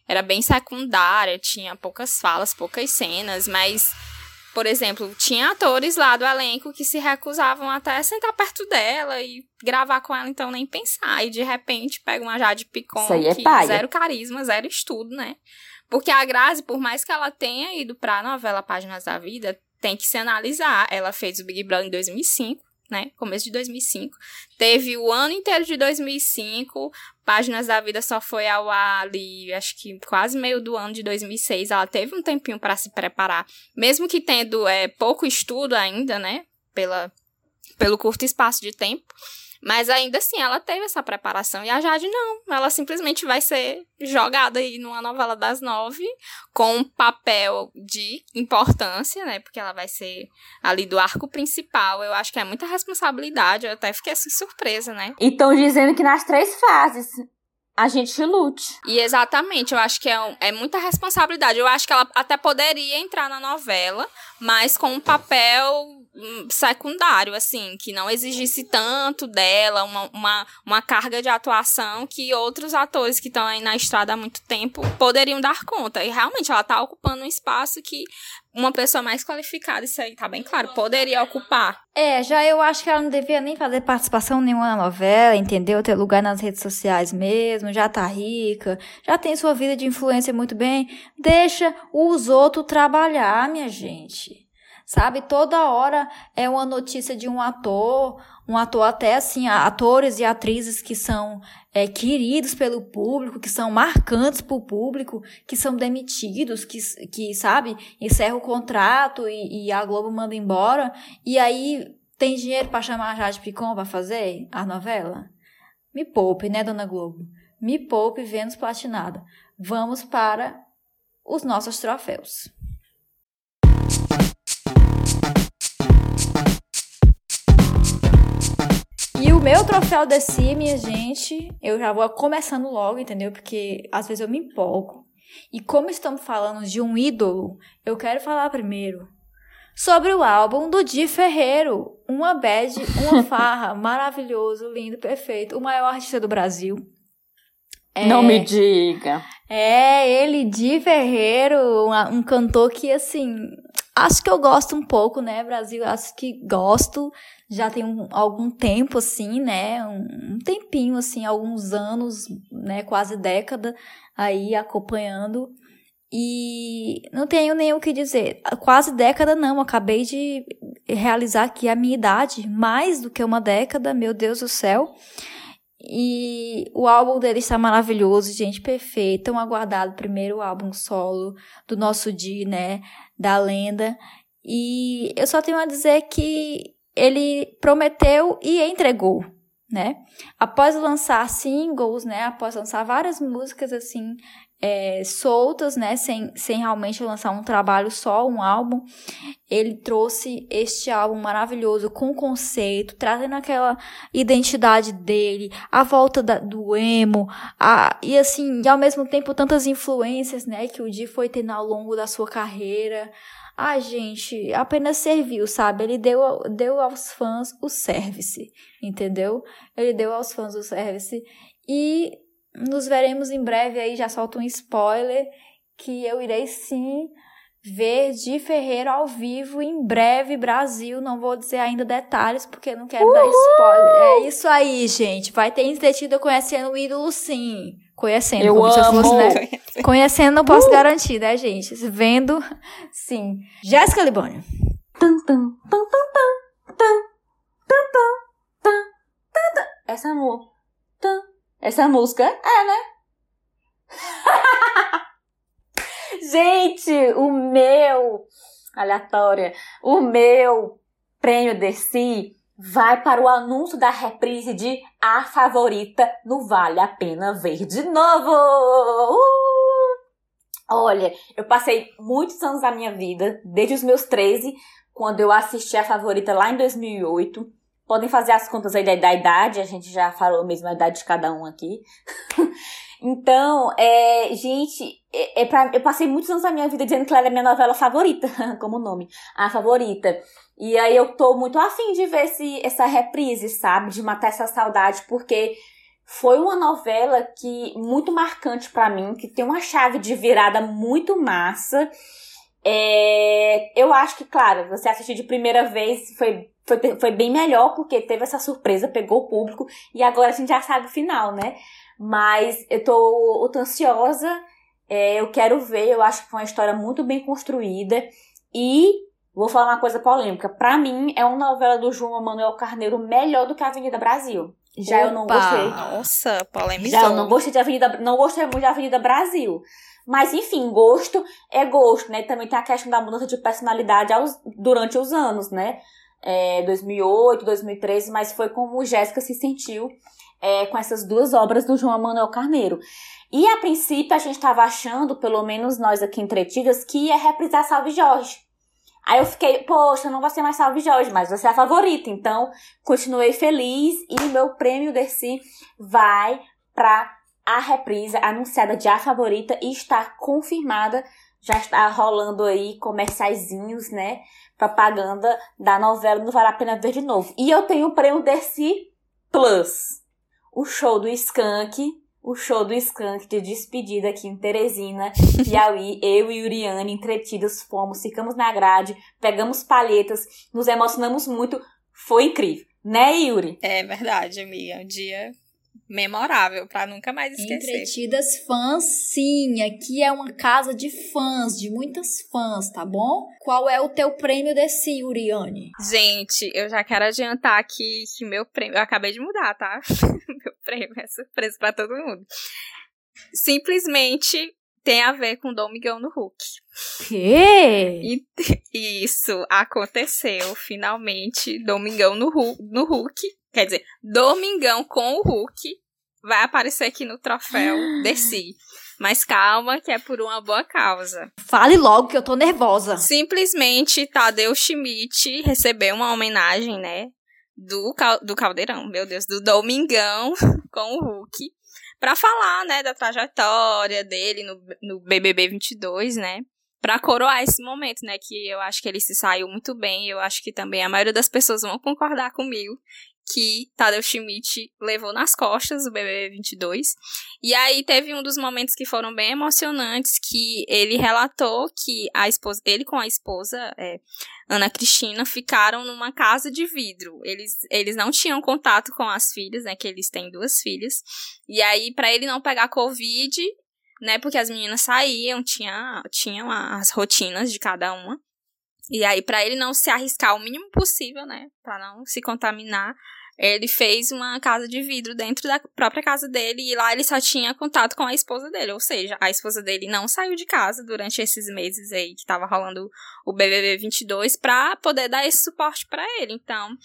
Era bem secundária, tinha poucas falas, poucas cenas, mas por exemplo, tinha atores lá do elenco que se recusavam até sentar perto dela e gravar com ela, então nem pensar. E de repente pega uma Jade Picon é que paia. zero carisma, zero estudo, né? Porque a Grazi, por mais que ela tenha ido pra novela Páginas da Vida, tem que se analisar. Ela fez o Big Brother em 2005, né? Começo de 2005. Teve o ano inteiro de 2005. Páginas da Vida só foi ao ar ali, acho que quase meio do ano de 2006. Ela teve um tempinho para se preparar, mesmo que tendo é, pouco estudo ainda, né? Pela, pelo curto espaço de tempo. Mas ainda assim, ela teve essa preparação. E a Jade não. Ela simplesmente vai ser jogada aí numa novela das nove, com um papel de importância, né? Porque ela vai ser ali do arco principal. Eu acho que é muita responsabilidade. Eu até fiquei assim, surpresa, né? E estão dizendo que nas três fases a gente lute. E exatamente, eu acho que é, é muita responsabilidade. Eu acho que ela até poderia entrar na novela, mas com um papel secundário, assim, que não exigisse tanto dela, uma, uma, uma carga de atuação que outros atores que estão aí na estrada há muito tempo poderiam dar conta. E realmente ela está ocupando um espaço que uma pessoa mais qualificada, isso aí tá bem claro, poderia ocupar. É, já eu acho que ela não devia nem fazer participação nenhuma na novela, entendeu? Ter lugar nas redes sociais mesmo, já tá rica, já tem sua vida de influência muito bem. Deixa os outros trabalhar, minha gente. Sabe, toda hora é uma notícia de um ator, um ator até assim, atores e atrizes que são é, queridos pelo público, que são marcantes para o público, que são demitidos, que, que sabe, encerra o contrato e, e a Globo manda embora, e aí tem dinheiro para chamar a Jade Picon para fazer a novela? Me poupe, né, dona Globo? Me poupe Vênus Platinada. Vamos para os nossos troféus. Meu troféu si, minha gente, eu já vou começando logo, entendeu? Porque às vezes eu me empolgo. E como estamos falando de um ídolo, eu quero falar primeiro sobre o álbum do Di Ferreiro. Uma bad, uma [laughs] farra, maravilhoso, lindo, perfeito. O maior artista do Brasil. É, Não me diga. É, ele, Di Ferreiro, um cantor que, assim, acho que eu gosto um pouco, né, Brasil? Acho que gosto já tem um, algum tempo, assim, né? Um, um, tempinho, assim, alguns anos, né? Quase década aí acompanhando. E não tenho nem o que dizer. Quase década não, acabei de realizar aqui a minha idade, mais do que uma década, meu Deus do céu. E o álbum dele está maravilhoso, gente, perfeito. Tão aguardado primeiro álbum solo do nosso Di, né? Da lenda. E eu só tenho a dizer que ele prometeu e entregou, né? Após lançar singles, né? Após lançar várias músicas assim é, soltas, né? Sem, sem realmente lançar um trabalho só, um álbum, ele trouxe este álbum maravilhoso com conceito, trazendo aquela identidade dele, a volta da, do emo, a, e assim, e ao mesmo tempo tantas influências, né? Que o Di foi tendo ao longo da sua carreira. Ah, gente, apenas serviu, sabe? Ele deu, deu aos fãs o service, entendeu? Ele deu aos fãs o service. E nos veremos em breve aí, já solto um spoiler, que eu irei sim ver de Ferreira ao vivo em breve, Brasil. Não vou dizer ainda detalhes, porque não quero Uhul! dar spoiler. É isso aí, gente. Vai ter entretido conhecendo o ídolo, sim. Conhecendo. Eu amo. Fosse, né? Conhecendo não posso uh! garantir, né, gente? Vendo, sim. Jéssica Libônio. Essa música. Essa música é, né? [laughs] gente, o meu aleatória, o meu prêmio desse vai para o anúncio da reprise de A Favorita no Vale a Pena Ver de Novo. Uh! Olha, eu passei muitos anos da minha vida, desde os meus 13, quando eu assisti A Favorita lá em 2008. Podem fazer as contas aí da, da idade, a gente já falou mesmo a idade de cada um aqui. [laughs] então, é, gente, é, é pra, eu passei muitos anos da minha vida dizendo que ela era minha novela favorita, [laughs] como nome, a favorita. E aí eu tô muito afim de ver esse, essa reprise, sabe? De matar essa saudade, porque foi uma novela que muito marcante para mim, que tem uma chave de virada muito massa. É, eu acho que, claro, você assistir de primeira vez foi, foi, foi bem melhor, porque teve essa surpresa, pegou o público, e agora a gente já sabe o final, né? Mas eu tô, eu tô ansiosa, é, eu quero ver, eu acho que foi uma história muito bem construída, e Vou falar uma coisa polêmica. Pra mim, é uma novela do João Manuel Carneiro melhor do que a Avenida Brasil. Já Opa. eu não gostei. Nossa, polêmica. Já eu não gostei de Avenida, não gostei muito de Avenida Brasil. Mas, enfim, gosto é gosto, né? Também tem a questão da mudança de personalidade aos, durante os anos, né? É, 2008, 2013, mas foi como Jéssica se sentiu é, com essas duas obras do João Manuel Carneiro. E a princípio a gente estava achando, pelo menos nós aqui entretidas, que ia reprisar Salve Jorge. Aí eu fiquei, poxa, não vai ser mais Salve Jorge, mas vai ser a favorita. Então, continuei feliz e meu prêmio desse vai para a reprise anunciada de A Favorita e está confirmada. Já está rolando aí comerciaizinhos, né? Propaganda da novela Não Vale a Pena Ver de Novo. E eu tenho o prêmio desse Plus. O show do Skank o show do Skank de despedida aqui em Teresina, [laughs] Piauí, eu e Uriane entretidos fomos, ficamos na grade, pegamos palhetas, nos emocionamos muito, foi incrível. Né, Yuri? É verdade, amiga. Um dia memorável para nunca mais esquecer. Entretidas fãs, sim. Aqui é uma casa de fãs, de muitas fãs, tá bom? Qual é o teu prêmio desse, Uriane? Gente, eu já quero adiantar aqui que meu prêmio, eu acabei de mudar, tá? [laughs] meu prêmio é surpresa para todo mundo. Simplesmente tem a ver com Domingão no Hulk. Que? [laughs] isso aconteceu finalmente. Domingão no, Hulk, no Hulk. Quer dizer, Domingão com o Hulk vai aparecer aqui no troféu [gasps] Desci. Mas calma, que é por uma boa causa. Fale logo que eu tô nervosa. Simplesmente Tadeu Schmidt recebeu uma homenagem, né? Do, do Caldeirão, meu Deus, do Domingão [laughs] com o Hulk. Pra falar, né, da trajetória dele no, no BBB 22, né? Pra coroar esse momento, né? Que eu acho que ele se saiu muito bem. Eu acho que também a maioria das pessoas vão concordar comigo que Tadeu Schmidt levou nas costas o BBB 22. E aí teve um dos momentos que foram bem emocionantes que ele relatou que a esposa, ele com a esposa, é, Ana Cristina, ficaram numa casa de vidro. Eles, eles não tinham contato com as filhas, né, que eles têm duas filhas. E aí para ele não pegar covid, né, porque as meninas saíam, tinha, tinham as rotinas de cada uma. E aí, para ele não se arriscar o mínimo possível, né? Pra não se contaminar, ele fez uma casa de vidro dentro da própria casa dele e lá ele só tinha contato com a esposa dele. Ou seja, a esposa dele não saiu de casa durante esses meses aí que tava rolando o BBB 22 pra poder dar esse suporte para ele. Então,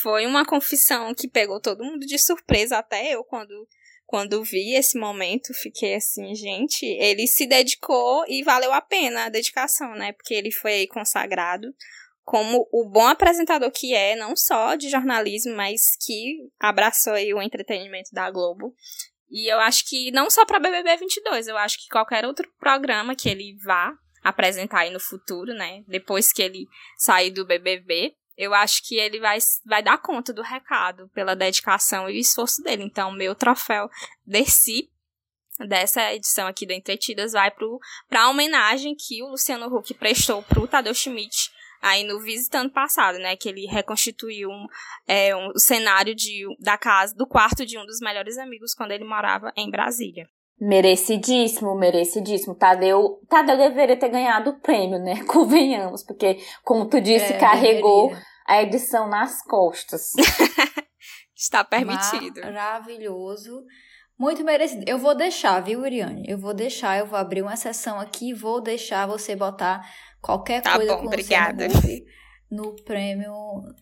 foi uma confissão que pegou todo mundo de surpresa, até eu, quando quando vi esse momento, fiquei assim, gente, ele se dedicou e valeu a pena a dedicação, né? Porque ele foi consagrado como o bom apresentador que é, não só de jornalismo, mas que abraçou aí o entretenimento da Globo. E eu acho que não só para BBB 22, eu acho que qualquer outro programa que ele vá apresentar aí no futuro, né? Depois que ele sair do BBB, eu acho que ele vai, vai dar conta do recado pela dedicação e esforço dele. Então, meu troféu desse dessa edição aqui do Entretidas vai para a homenagem que o Luciano Huck prestou para o Tadeu Schmidt aí no visitando passado, né, que ele reconstituiu um, é, um, cenário de, da casa, do quarto de um dos melhores amigos quando ele morava em Brasília. Merecidíssimo, merecidíssimo. Tadeu, Tadeu deveria ter ganhado o prêmio, né? [laughs] Convenhamos, porque, como tu disse, é, carregou deveria. a edição nas costas. [laughs] Está permitido. Maravilhoso. Muito merecido. Eu vou deixar, viu, Uriane? Eu vou deixar, eu vou abrir uma sessão aqui e vou deixar você botar qualquer tá coisa bom, com obrigada. no prêmio,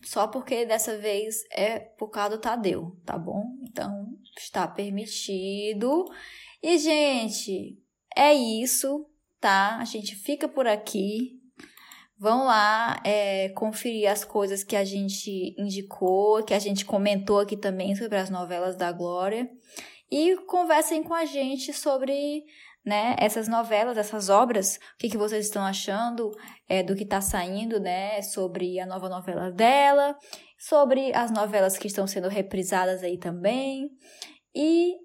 só porque dessa vez é por causa do Tadeu, tá bom? Então, está permitido. E, gente, é isso, tá? A gente fica por aqui. Vão lá é, conferir as coisas que a gente indicou, que a gente comentou aqui também sobre as novelas da Glória. E conversem com a gente sobre né, essas novelas, essas obras, o que, que vocês estão achando é, do que está saindo, né, sobre a nova novela dela, sobre as novelas que estão sendo reprisadas aí também. E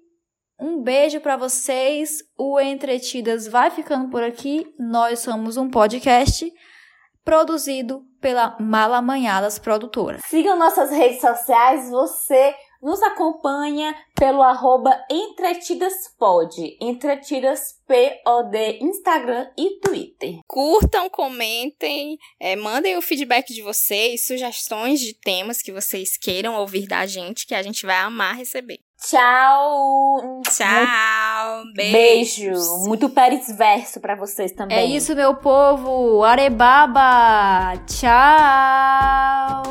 um beijo para vocês. O Entretidas vai ficando por aqui. Nós somos um podcast produzido pela Malamanhadas Produtora. Sigam nossas redes sociais. Você nos acompanha pelo arroba entretidaspod, entretidaspod, Instagram e Twitter. Curtam, comentem, é, mandem o feedback de vocês, sugestões de temas que vocês queiram ouvir da gente, que a gente vai amar receber. Tchau! Tchau! Beijo! Muito Pérez verso pra vocês também. É isso, meu povo! Arebaba! Tchau!